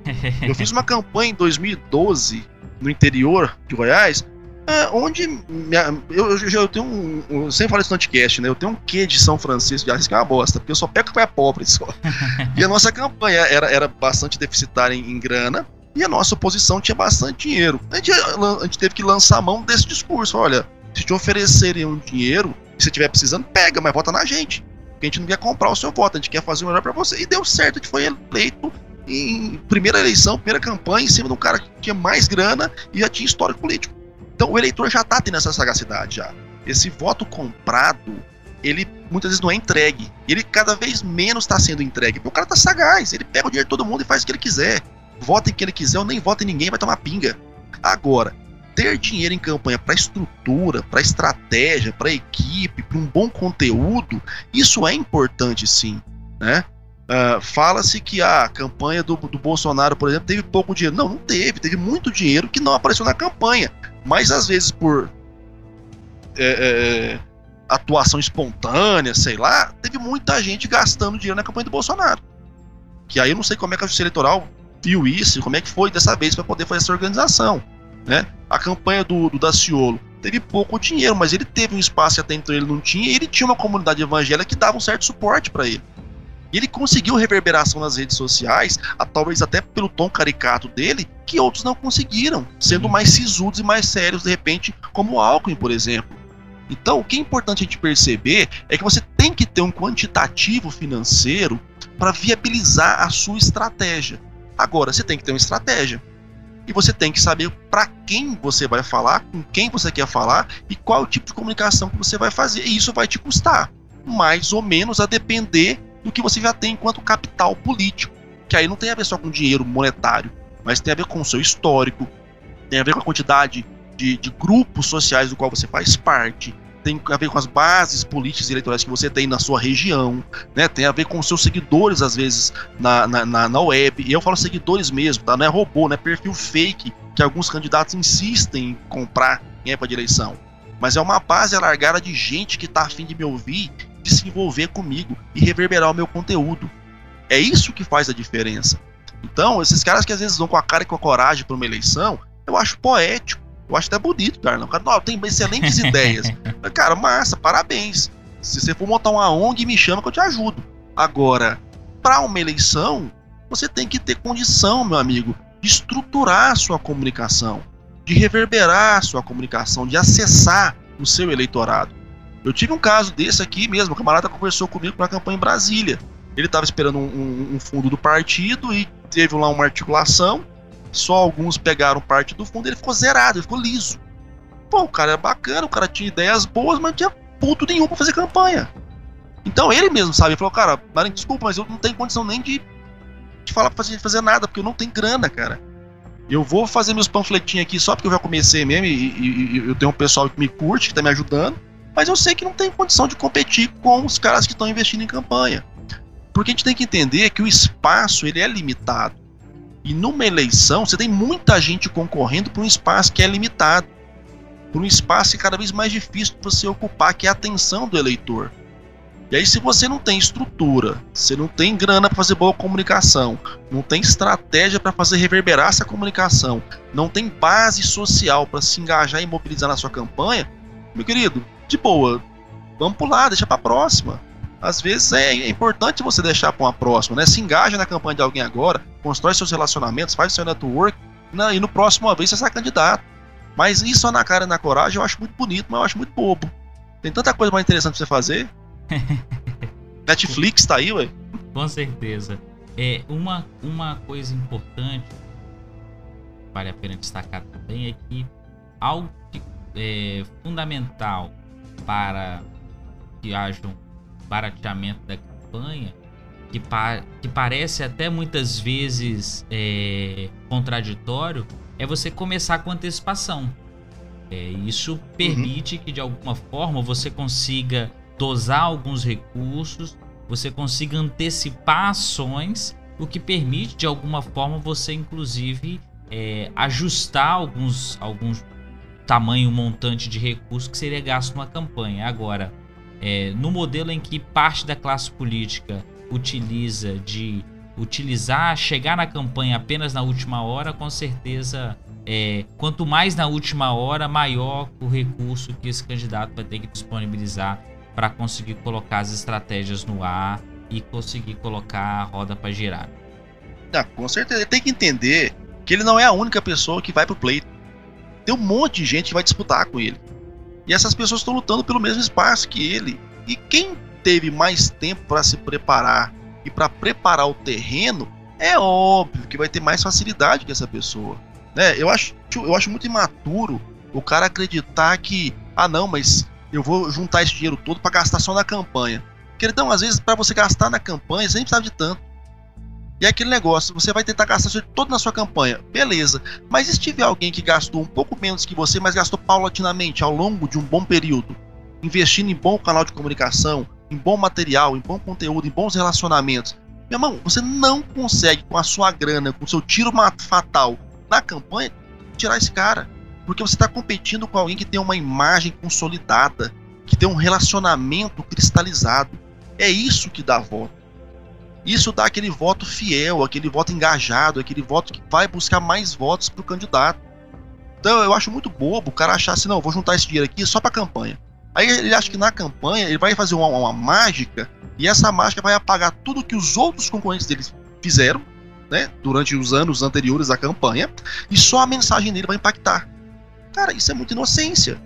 B: Eu fiz uma campanha em 2012 no interior de Goiás é, onde minha, eu, eu, eu, tenho um. Eu sempre falo isso no podcast, né? Eu tenho um quê de São Francisco de Assis que é uma bosta, porque eu só pego que é pobre só. e a nossa campanha era, era bastante deficitária em, em grana, e a nossa oposição tinha bastante dinheiro. A gente, a gente teve que lançar a mão desse discurso: olha, se te oferecerem um dinheiro, se você estiver precisando, pega, mas vota na gente. Porque a gente não quer comprar o seu voto, a gente quer fazer o melhor para você. E deu certo, gente foi eleito em primeira eleição, primeira campanha, em cima de um cara que tinha mais grana e já tinha histórico político. Então o eleitor já está tendo essa sagacidade já. Esse voto comprado, ele muitas vezes não é entregue. Ele cada vez menos está sendo entregue. O cara tá sagaz, ele pega o dinheiro de todo mundo e faz o que ele quiser. Vota em quem ele quiser ou nem vota em ninguém, vai tomar pinga. Agora, ter dinheiro em campanha para estrutura, para estratégia, para equipe, para um bom conteúdo, isso é importante sim, né? Uh, Fala-se que a campanha do, do Bolsonaro, por exemplo, teve pouco dinheiro. Não, não teve. Teve muito dinheiro que não apareceu na campanha. Mas às vezes por é, é, atuação espontânea, sei lá, teve muita gente gastando dinheiro na campanha do Bolsonaro. Que aí eu não sei como é que a Justiça Eleitoral viu isso, como é que foi dessa vez para poder fazer essa organização. Né? A campanha do, do Daciolo teve pouco dinheiro, mas ele teve um espaço que até então ele não tinha, e ele tinha uma comunidade evangélica que dava um certo suporte para ele. E ele conseguiu reverberação nas redes sociais, talvez até pelo tom caricato dele, que outros não conseguiram, sendo uhum. mais sisudos e mais sérios de repente, como o Alckmin, por exemplo. Então, o que é importante a gente perceber é que você tem que ter um quantitativo financeiro para viabilizar a sua estratégia. Agora, você tem que ter uma estratégia. E você tem que saber para quem você vai falar, com quem você quer falar e qual tipo de comunicação que você vai fazer. E isso vai te custar, mais ou menos a depender do que você já tem enquanto capital político. Que aí não tem a ver só com dinheiro monetário, mas tem a ver com o seu histórico, tem a ver com a quantidade de, de grupos sociais do qual você faz parte, tem a ver com as bases políticas e eleitorais que você tem na sua região, né? Tem a ver com os seus seguidores, às vezes, na, na, na, web. E eu falo seguidores mesmo, tá? Não é robô, não é perfil fake que alguns candidatos insistem em comprar em época de eleição. Mas é uma base alargada de gente que está afim de me ouvir, de se envolver comigo e reverberar o meu conteúdo. É isso que faz a diferença. Então, esses caras que às vezes vão com a cara e com a coragem para uma eleição, eu acho poético. Eu acho até bonito, cara. O cara não, tem excelentes ideias. Cara, massa, parabéns. Se você for montar uma ONG, me chama que eu te ajudo. Agora, para uma eleição, você tem que ter condição, meu amigo, de estruturar a sua comunicação, de reverberar a sua comunicação, de acessar o seu eleitorado. Eu tive um caso desse aqui mesmo, o camarada conversou comigo para a campanha em Brasília. Ele estava esperando um, um, um, fundo do partido e teve lá uma articulação. Só alguns pegaram parte do fundo, ele ficou zerado, ele ficou liso. Pô, o cara era bacana, o cara tinha ideias boas, mas não tinha puto nenhum para fazer campanha. Então ele mesmo sabe, ele falou, cara, Marinho, desculpa, mas eu não tenho condição nem de, de falar pra fazer, fazer nada, porque eu não tenho grana, cara. Eu vou fazer meus panfletinhos aqui só porque eu já comecei mesmo e, e, e, eu tenho um pessoal que me curte, que tá me ajudando, mas eu sei que não tem condição de competir com os caras que estão investindo em campanha. Porque a gente tem que entender que o espaço ele é limitado. E numa eleição, você tem muita gente concorrendo por um espaço que é limitado. Por um espaço que é cada vez mais difícil de você ocupar, que é a atenção do eleitor. E aí, se você não tem estrutura, você não tem grana para fazer boa comunicação, não tem estratégia para fazer reverberar essa comunicação, não tem base social para se engajar e mobilizar na sua campanha, meu querido, de boa, vamos pular, deixa para próxima. Às vezes é, importante você deixar para uma próxima, né? Se engaja na campanha de alguém agora, constrói seus relacionamentos, faz seu network, né? e no próximo vez você sai candidato. Mas isso na cara e na coragem eu acho muito bonito, mas eu acho muito bobo. Tem tanta coisa mais interessante pra você fazer. Netflix tá aí, ué.
A: Com certeza. É, uma, uma coisa importante, vale a pena destacar também, é que algo é fundamental para que haja um barateamento da campanha, que, pa que parece até muitas vezes é, contraditório, é você começar com antecipação. É, isso permite uhum. que de alguma forma você consiga dosar alguns recursos, você consiga antecipar ações, o que permite de alguma forma você inclusive é, ajustar alguns, alguns tamanho montante de recursos que seria gasto numa campanha. Agora, é, no modelo em que parte da classe política utiliza de utilizar, chegar na campanha apenas na última hora, com certeza, é, quanto mais na última hora, maior o recurso que esse candidato vai ter que disponibilizar para conseguir colocar as estratégias no ar e conseguir colocar a roda para girar.
B: Ah, com certeza. Tem que entender que ele não é a única pessoa que vai pro pleito. Tem um monte de gente que vai disputar com ele. E essas pessoas estão lutando pelo mesmo espaço que ele. E quem teve mais tempo para se preparar e para preparar o terreno, é óbvio que vai ter mais facilidade que essa pessoa. Né? Eu, acho, eu acho muito imaturo o cara acreditar que, ah não, mas eu vou juntar esse dinheiro todo para gastar só na campanha. Queridão, às vezes para você gastar na campanha, você nem precisava de tanto. E é aquele negócio, você vai tentar gastar isso todo na sua campanha, beleza. Mas se tiver alguém que gastou um pouco menos que você, mas gastou paulatinamente ao longo de um bom período, investindo em bom canal de comunicação, em bom material, em bom conteúdo, em bons relacionamentos. Meu irmão, você não consegue com a sua grana, com o seu tiro fatal na campanha, tirar esse cara. Porque você está competindo com alguém que tem uma imagem consolidada, que tem um relacionamento cristalizado. É isso que dá voto. Isso dá aquele voto fiel, aquele voto engajado, aquele voto que vai buscar mais votos para o candidato. Então eu acho muito bobo o cara achar assim, não, vou juntar esse dinheiro aqui só para campanha. Aí ele acha que na campanha ele vai fazer uma, uma, mágica e essa mágica vai apagar tudo que os outros concorrentes dele fizeram, né, durante os anos anteriores à campanha, e só a mensagem dele vai impactar. Cara, isso é muita inocência.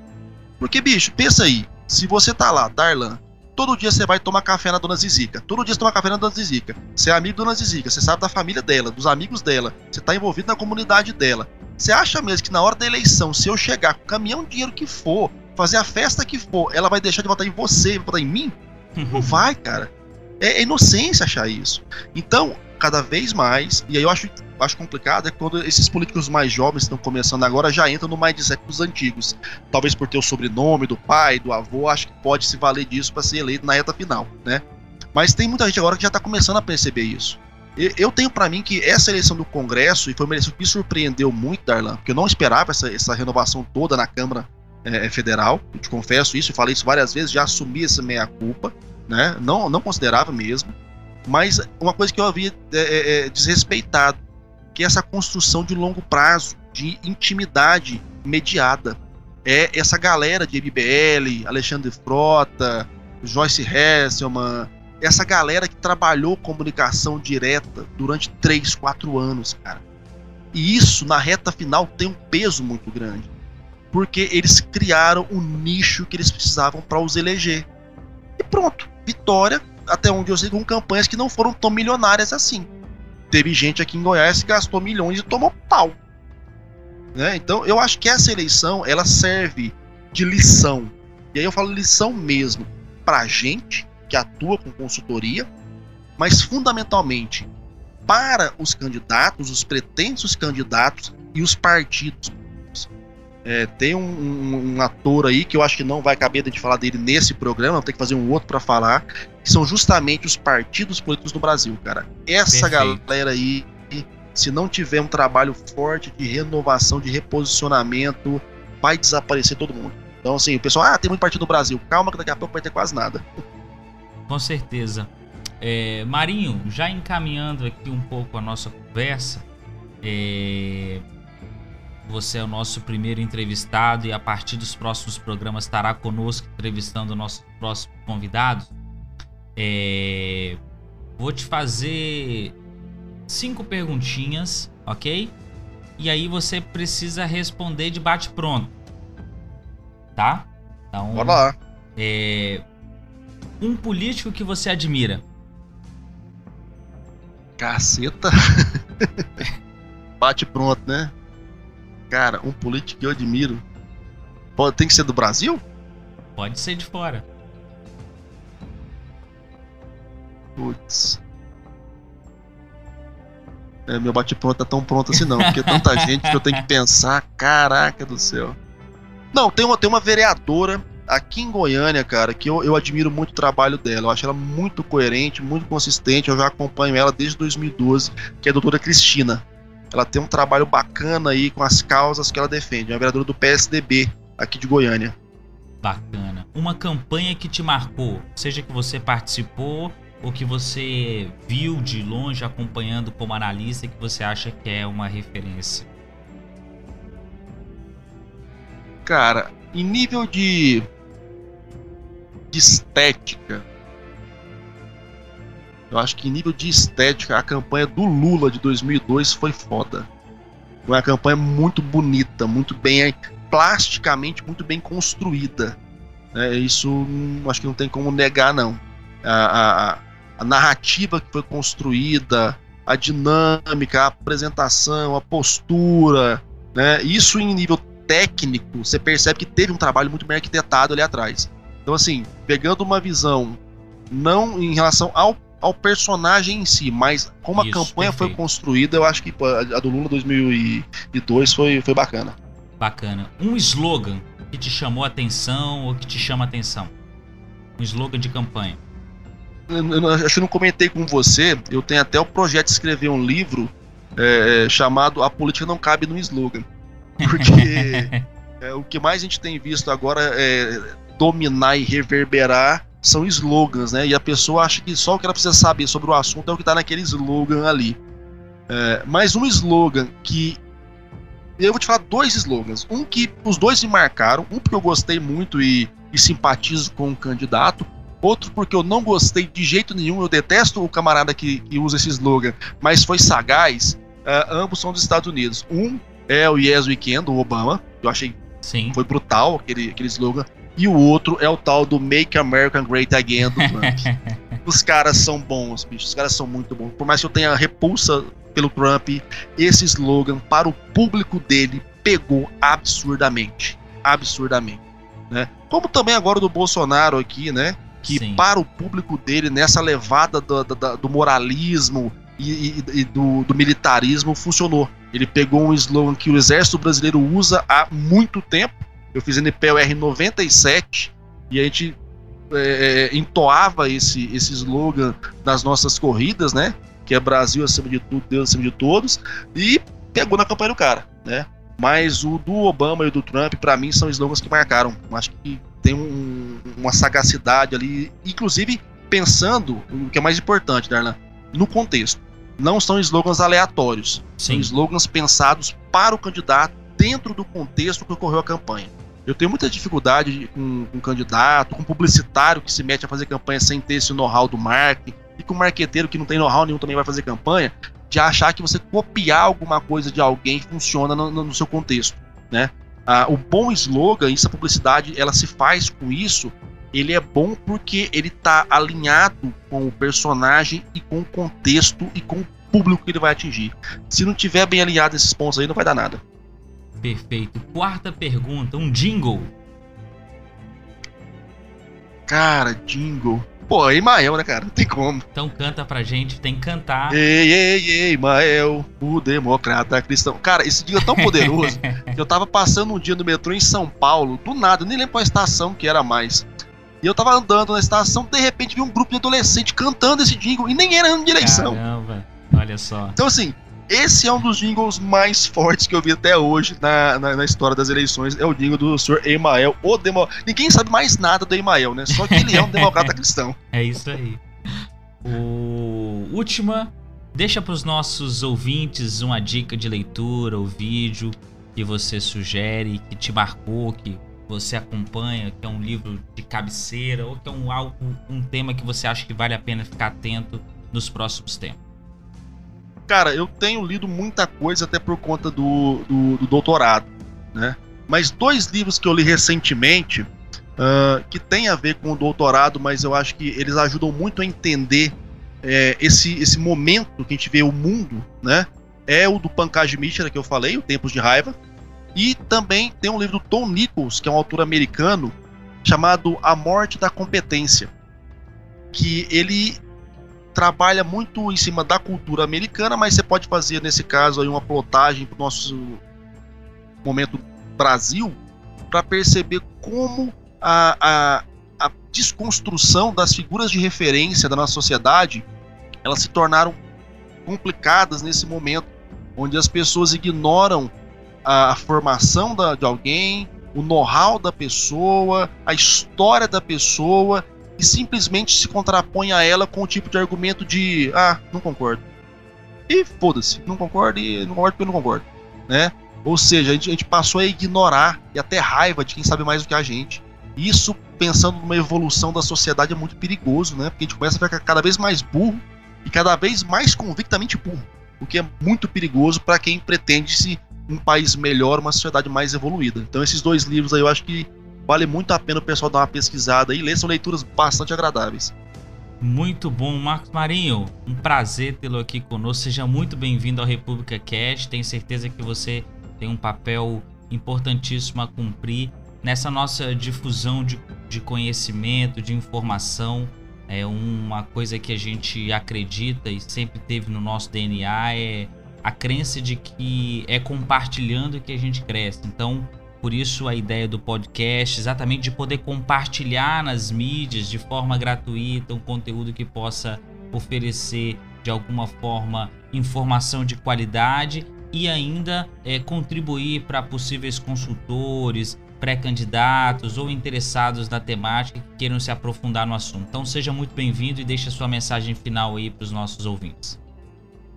B: Porque, bicho, pensa aí. Se você tá lá, Darlan, todo dia você vai tomar café na Dona Zizica. Todo dia você toma café na Dona Zizica. Você é amigo da Dona Zizica, você sabe da família dela, dos amigos dela, você tá envolvido na comunidade dela. Você acha mesmo que na hora da eleição, se eu chegar com o caminhão de dinheiro que for, fazer a festa que for, ela vai deixar de votar em você e votar em mim? Não vai, cara. É, é inocência achar isso. Então, cada vez mais, e aí eu acho acho complicado é quando esses políticos mais jovens estão começando agora já entram no mindset dos antigos. Talvez por ter o sobrenome do pai, do avô, acho que pode se valer disso para ser eleito na reta final, né? Mas tem muita gente agora que já está começando a perceber isso. Eu tenho para mim que essa eleição do Congresso, e foi uma eleição que me surpreendeu muito, Darlan, porque eu não esperava essa, essa renovação toda na Câmara é, Federal, eu te confesso isso, eu falei isso várias vezes, já assumi essa meia-culpa, né? Não, não considerava mesmo. Mas uma coisa que eu havia é, é, é, desrespeitado, que é essa construção de longo prazo, de intimidade mediada. É essa galera de MBL, Alexandre Frota, Joyce Hesselman, essa galera que trabalhou comunicação direta durante 3, 4 anos, cara. E isso, na reta final, tem um peso muito grande. Porque eles criaram o nicho que eles precisavam para os eleger. E pronto, vitória, até onde eu sei, com campanhas que não foram tão milionárias assim. Teve gente aqui em Goiás que gastou milhões e tomou pau. Né? Então, eu acho que essa eleição ela serve de lição. E aí eu falo lição mesmo para gente que atua com consultoria, mas fundamentalmente para os candidatos, os pretensos candidatos e os partidos. É, tem um, um, um, ator aí que eu acho que não vai caber de falar dele nesse programa, tem que fazer um outro para falar, que são justamente os partidos políticos no Brasil, cara. Essa Perfeito. galera aí, se não tiver um trabalho forte de renovação, de reposicionamento, vai desaparecer todo mundo. Então, assim, o pessoal, ah, tem muito partido no Brasil. Calma que daqui a pouco vai ter quase nada.
A: Com certeza. É, Marinho, já encaminhando aqui um pouco a nossa conversa, é, você é o nosso primeiro entrevistado e a partir dos próximos programas estará conosco entrevistando nossos próximos convidados. É, vou te fazer cinco perguntinhas, ok? E aí você precisa responder de bate pronto, tá?
B: Então, Bora lá.
A: É, um político que você admira?
B: Caceta. Bate pronto, né? Cara, um político que eu admiro. Pode, tem que ser do Brasil?
A: Pode ser de fora.
B: Putz. É, meu bate-pronto tá tão pronto assim não, porque é tanta gente que eu tenho que pensar, caraca do céu. Não, tem uma, tem uma vereadora aqui em Goiânia, cara, que eu, eu admiro muito o trabalho dela. Eu acho ela muito coerente, muito consistente. Eu já acompanho ela desde 2012, que é a doutora Cristina. Ela tem um trabalho bacana aí com as causas que ela defende. É uma vereadora do PSDB aqui de Goiânia.
A: Bacana. Uma campanha que te marcou, seja que você participou ou que você viu de longe acompanhando como analista que você acha que é uma referência?
B: Cara, em nível de de estética. Eu acho que em nível de estética, a campanha do Lula de 2002 foi foda. Foi uma campanha muito bonita, muito bem, plasticamente muito bem construída. É, isso hum, acho que não tem como negar, não. A, a, a narrativa que foi construída, a dinâmica, a apresentação, a postura, né? Isso em nível técnico, você percebe que teve um trabalho muito bem arquitetado ali atrás. Então, assim, pegando uma visão não em relação ao, ao personagem em si, mas como Isso, a campanha perfeito. foi construída, eu acho que a do Lula 2002 foi, foi bacana.
A: Bacana. Um slogan que te chamou a atenção ou que te chama a atenção? Um slogan de campanha.
B: Eu, eu, acho que não comentei com você, eu tenho até o projeto de escrever um livro é, chamado A Política Não Cabe no Slogan. Porque é, o que mais a gente tem visto agora é dominar e reverberar são slogans, né? E a pessoa acha que só o que ela precisa saber sobre o assunto é o que está naquele slogan ali. É, mas um slogan que. Eu vou te falar dois slogans. Um que os dois me marcaram. Um porque eu gostei muito e, e simpatizo com o candidato. Outro porque eu não gostei de jeito nenhum. Eu detesto o camarada que, que usa esse slogan, mas foi sagaz. Uh, ambos são dos Estados Unidos. Um é o Yes Weekend, do Obama. Eu achei Sim. foi brutal aquele, aquele slogan e o outro é o tal do Make America Great Again do Trump. Os caras são bons, bicho. Os caras são muito bons. Por mais que eu tenha repulsa pelo Trump, esse slogan para o público dele pegou absurdamente. Absurdamente. Né? Como também agora do Bolsonaro aqui, né? Que Sim. para o público dele, nessa levada do, do, do moralismo e, e, do, do militarismo, funcionou. Ele pegou um slogan que o exército brasileiro usa há muito tempo eu fiz NPOR 97 e a gente é, é, entoava esse, esse slogan nas nossas corridas, né? que é Brasil acima de tudo, Deus acima de todos, e pegou na campanha do cara, né? Mas o do Obama e do Trump, para mim, são slogans que marcaram. Acho que tem um, uma sagacidade ali, inclusive pensando o que é mais importante, Darlan, no contexto. Não são slogans aleatórios, Sim. são slogans pensados para o candidato dentro do contexto que ocorreu a campanha. Eu tenho muita dificuldade com, com um candidato, com publicitário que se mete a fazer campanha sem ter esse know-how do marketing, e com um marqueteiro que não tem know-how nenhum também vai fazer campanha, de achar que você copiar alguma coisa de alguém funciona no, no seu contexto, né? Ah, o bom slogan, isso a publicidade, ela se faz com isso, ele é bom porque ele está alinhado com o personagem e com o contexto e com o público que ele vai atingir. Se não tiver bem alinhado esses pontos aí, não vai dar nada.
A: Perfeito. Quarta pergunta, um jingle.
B: Cara, jingle. Pô, é Imael, né, cara? Não tem como.
A: Então canta pra gente, tem que cantar.
B: Ei, ei, ei, Imael, o democrata cristão. Cara, esse dia é tão poderoso que eu tava passando um dia no metrô em São Paulo, do nada, nem lembro qual estação que era mais. E eu tava andando na estação, de repente vi um grupo de adolescentes cantando esse jingle e nem era ano de eleição.
A: Caramba, olha só.
B: Então, assim, esse é um dos jingles mais fortes que eu vi até hoje na, na, na história das eleições. É o jingle do Sr. Emael, o demo... Ninguém sabe mais nada do Emael, né? Só que ele é um democrata cristão.
A: É isso aí. O última, deixa para os nossos ouvintes uma dica de leitura ou vídeo que você sugere, que te marcou, que você acompanha, que é um livro de cabeceira ou que é um algo, um tema que você acha que vale a pena ficar atento nos próximos tempos.
B: Cara, eu tenho lido muita coisa até por conta do, do, do doutorado, né? Mas dois livros que eu li recentemente, uh, que tem a ver com o doutorado, mas eu acho que eles ajudam muito a entender é, esse, esse momento que a gente vê o mundo, né? É o do Pankaj Mishra, que eu falei, o Tempos de Raiva. E também tem um livro do Tom Nichols, que é um autor americano, chamado A Morte da Competência. Que ele trabalha muito em cima da cultura americana, mas você pode fazer nesse caso aí uma plotagem para o nosso momento Brasil para perceber como a, a, a, desconstrução das figuras de referência da nossa sociedade elas se tornaram complicadas nesse momento, onde as pessoas ignoram a, formação da, de alguém, o know-how da pessoa, a história da pessoa e simplesmente se contrapõe a ela com o tipo de argumento de ah, não concordo. E foda-se, não concordo e não concordo porque eu não concordo, né? Ou seja, a gente, a gente, passou a ignorar e até raiva de quem sabe mais do que a gente. Isso, pensando numa evolução da sociedade, é muito perigoso, né? Porque a gente começa a ficar cada vez mais burro e cada vez mais convictamente burro. O que é muito perigoso para quem pretende se um país melhor, uma sociedade mais evoluída. Então, esses dois livros aí eu acho que Vale muito a pena o pessoal dar uma pesquisada e ler, são leituras bastante agradáveis.
A: Muito bom, Marcos Marinho. Um prazer tê-lo aqui conosco. Seja muito bem-vindo ao República Cast. Tenho certeza que você tem um papel importantíssimo a cumprir nessa nossa difusão de, de conhecimento, de informação. É uma coisa que a gente acredita e sempre teve no nosso DNA é a crença de que é compartilhando que a gente cresce. Então, por isso a ideia do podcast, exatamente de poder compartilhar nas mídias de forma gratuita um conteúdo que possa oferecer de alguma forma informação de qualidade e ainda é, contribuir para possíveis consultores, pré-candidatos ou interessados na temática que queiram se aprofundar no assunto. Então seja muito bem-vindo e deixe a sua mensagem final aí para os nossos ouvintes.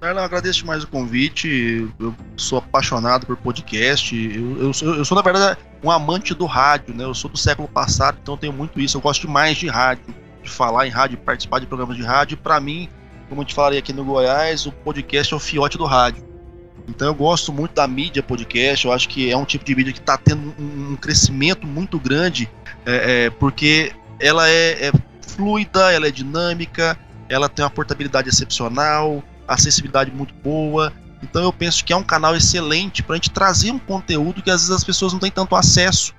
B: Carla, agradeço mais o convite. Eu sou apaixonado por podcast. Eu, eu, sou, eu, sou, na verdade, um amante do rádio, né? Eu sou do século passado, então tenho muito isso. Eu gosto mais de rádio, de falar em rádio, participar de programas de rádio. Para mim, como a gente falaria aqui no Goiás, o podcast é o fiote do rádio. Então eu gosto muito da mídia podcast. Eu acho que é um tipo de mídia que está tendo um, um, crescimento muito grande, é, é, porque ela é, é fluida, ela é dinâmica, ela tem uma portabilidade excepcional acessibilidade muito boa. Então eu penso que é um canal excelente para a gente trazer um conteúdo que às vezes as pessoas não têm tanto acesso.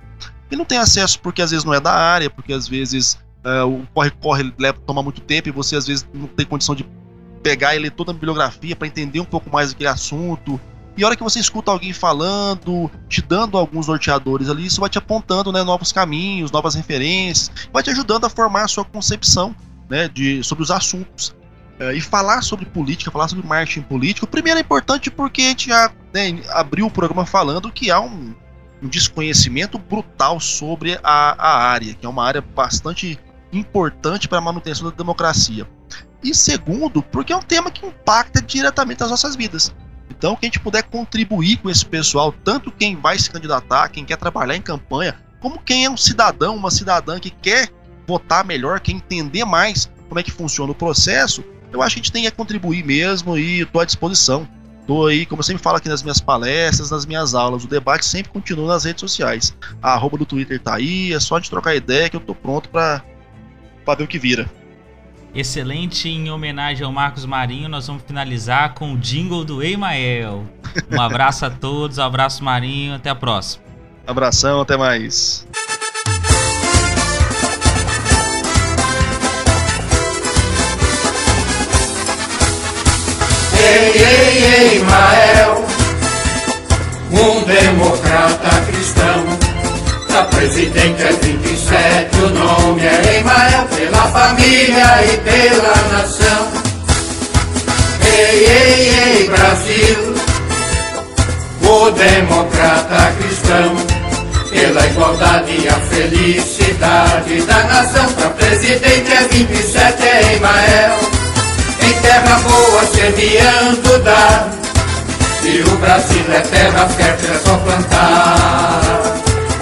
B: E não tem acesso porque às vezes não é da área, porque às vezes uh, o corre-corre toma muito tempo e você às vezes não tem condição de pegar e ler toda a bibliografia para entender um pouco mais daquele assunto. E a hora que você escuta alguém falando, te dando alguns norteadores ali, isso vai te apontando né, novos caminhos, novas referências, vai te ajudando a formar a sua concepção né, de, sobre os assuntos. É, e falar sobre política, falar sobre marketing político, primeiro é importante porque a gente já né, abriu o programa falando que há um, um desconhecimento brutal sobre a, a, área, que é uma área bastante importante para a manutenção da democracia. E segundo, porque é um tema que impacta diretamente as nossas vidas. Então, que a gente puder contribuir com esse pessoal, tanto quem vai se candidatar, quem quer trabalhar em campanha, como quem é um cidadão, uma cidadã que quer votar melhor, quer entender mais como é que funciona o processo, eu acho que a gente tem que contribuir mesmo e estou à disposição. Estou aí, como eu sempre falo aqui nas minhas palestras, nas minhas aulas, o debate sempre continua nas redes sociais. A arroba do Twitter tá aí, é só a gente trocar ideia que eu estou pronto para ver o que vira.
A: Excelente, em homenagem ao Marcos Marinho, nós vamos finalizar com o jingle do Emael. Um abraço a todos, um abraço Marinho, até a próxima.
B: Abração, até mais.
C: Ei, ei, ei, Mael, um democrata cristão. Pra presidente é 27, o nome é Emael, pela família e pela nação. Ei, ei, ei, Brasil, o democrata cristão. Pela igualdade e a felicidade da nação. Pra presidente é 27, é Emael terra boa semeando dá. E o Brasil é terra fértil, é só plantar.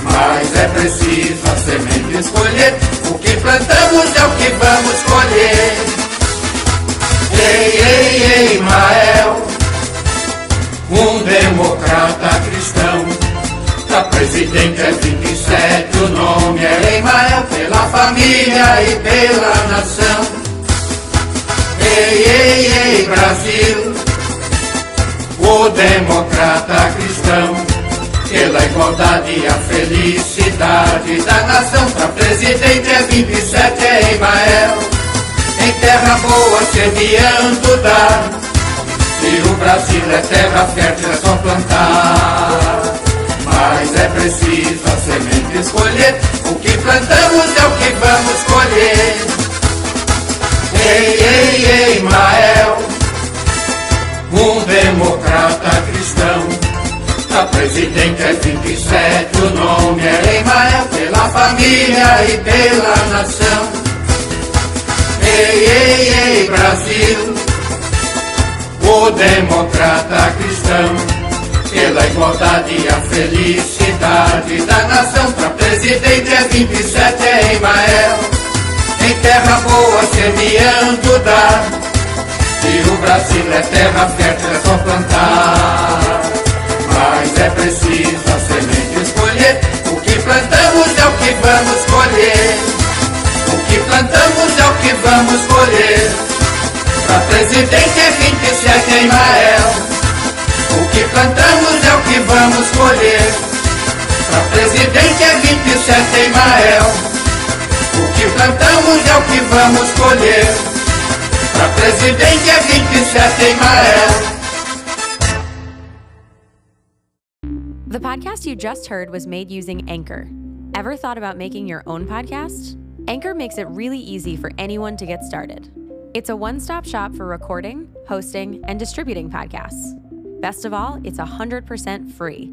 C: Mas é preciso a semente escolher. O que plantamos é o que vamos colher. Ei, ei, ei, Mael, um democrata cristão. Pra presidente é 27, o nome é Emael, pela família e pela nação. Ei, ei, ei, Brasil, o democrata cristão, pela igualdade e a felicidade da nação. Pra presidente é 27, é Emael, em terra boa semeando dá. E o Brasil é terra fértil, é só plantar. Mas é preciso a semente escolher, o que plantamos é o que vamos colher. Ei, ei, ei, Mael, um democrata cristão. A presidente é 27, o nome é Emael, pela família e pela nação. Ei, ei, ei, Brasil, o democrata cristão, pela igualdade e a felicidade da nação. Pra presidente é 27, é Emael em terra boa semeando dá. E o Brasil é terra fértil, é só plantar. Mas é preciso a semente escolher. O que plantamos é o que vamos colher. O que plantamos é o que vamos colher. Pra presidente é 27 em Mael. O que plantamos é o que vamos colher. Pra presidente é 27 em Mael que plantamos é o que vamos colher. Pra presidente é 27 em Mael.
D: The podcast you just heard was made using Anchor. Ever thought about making your own podcast? Anchor makes it really easy for anyone to get started. It's a one stop shop for recording, hosting, and distributing podcasts. Best of all, it's 100% free.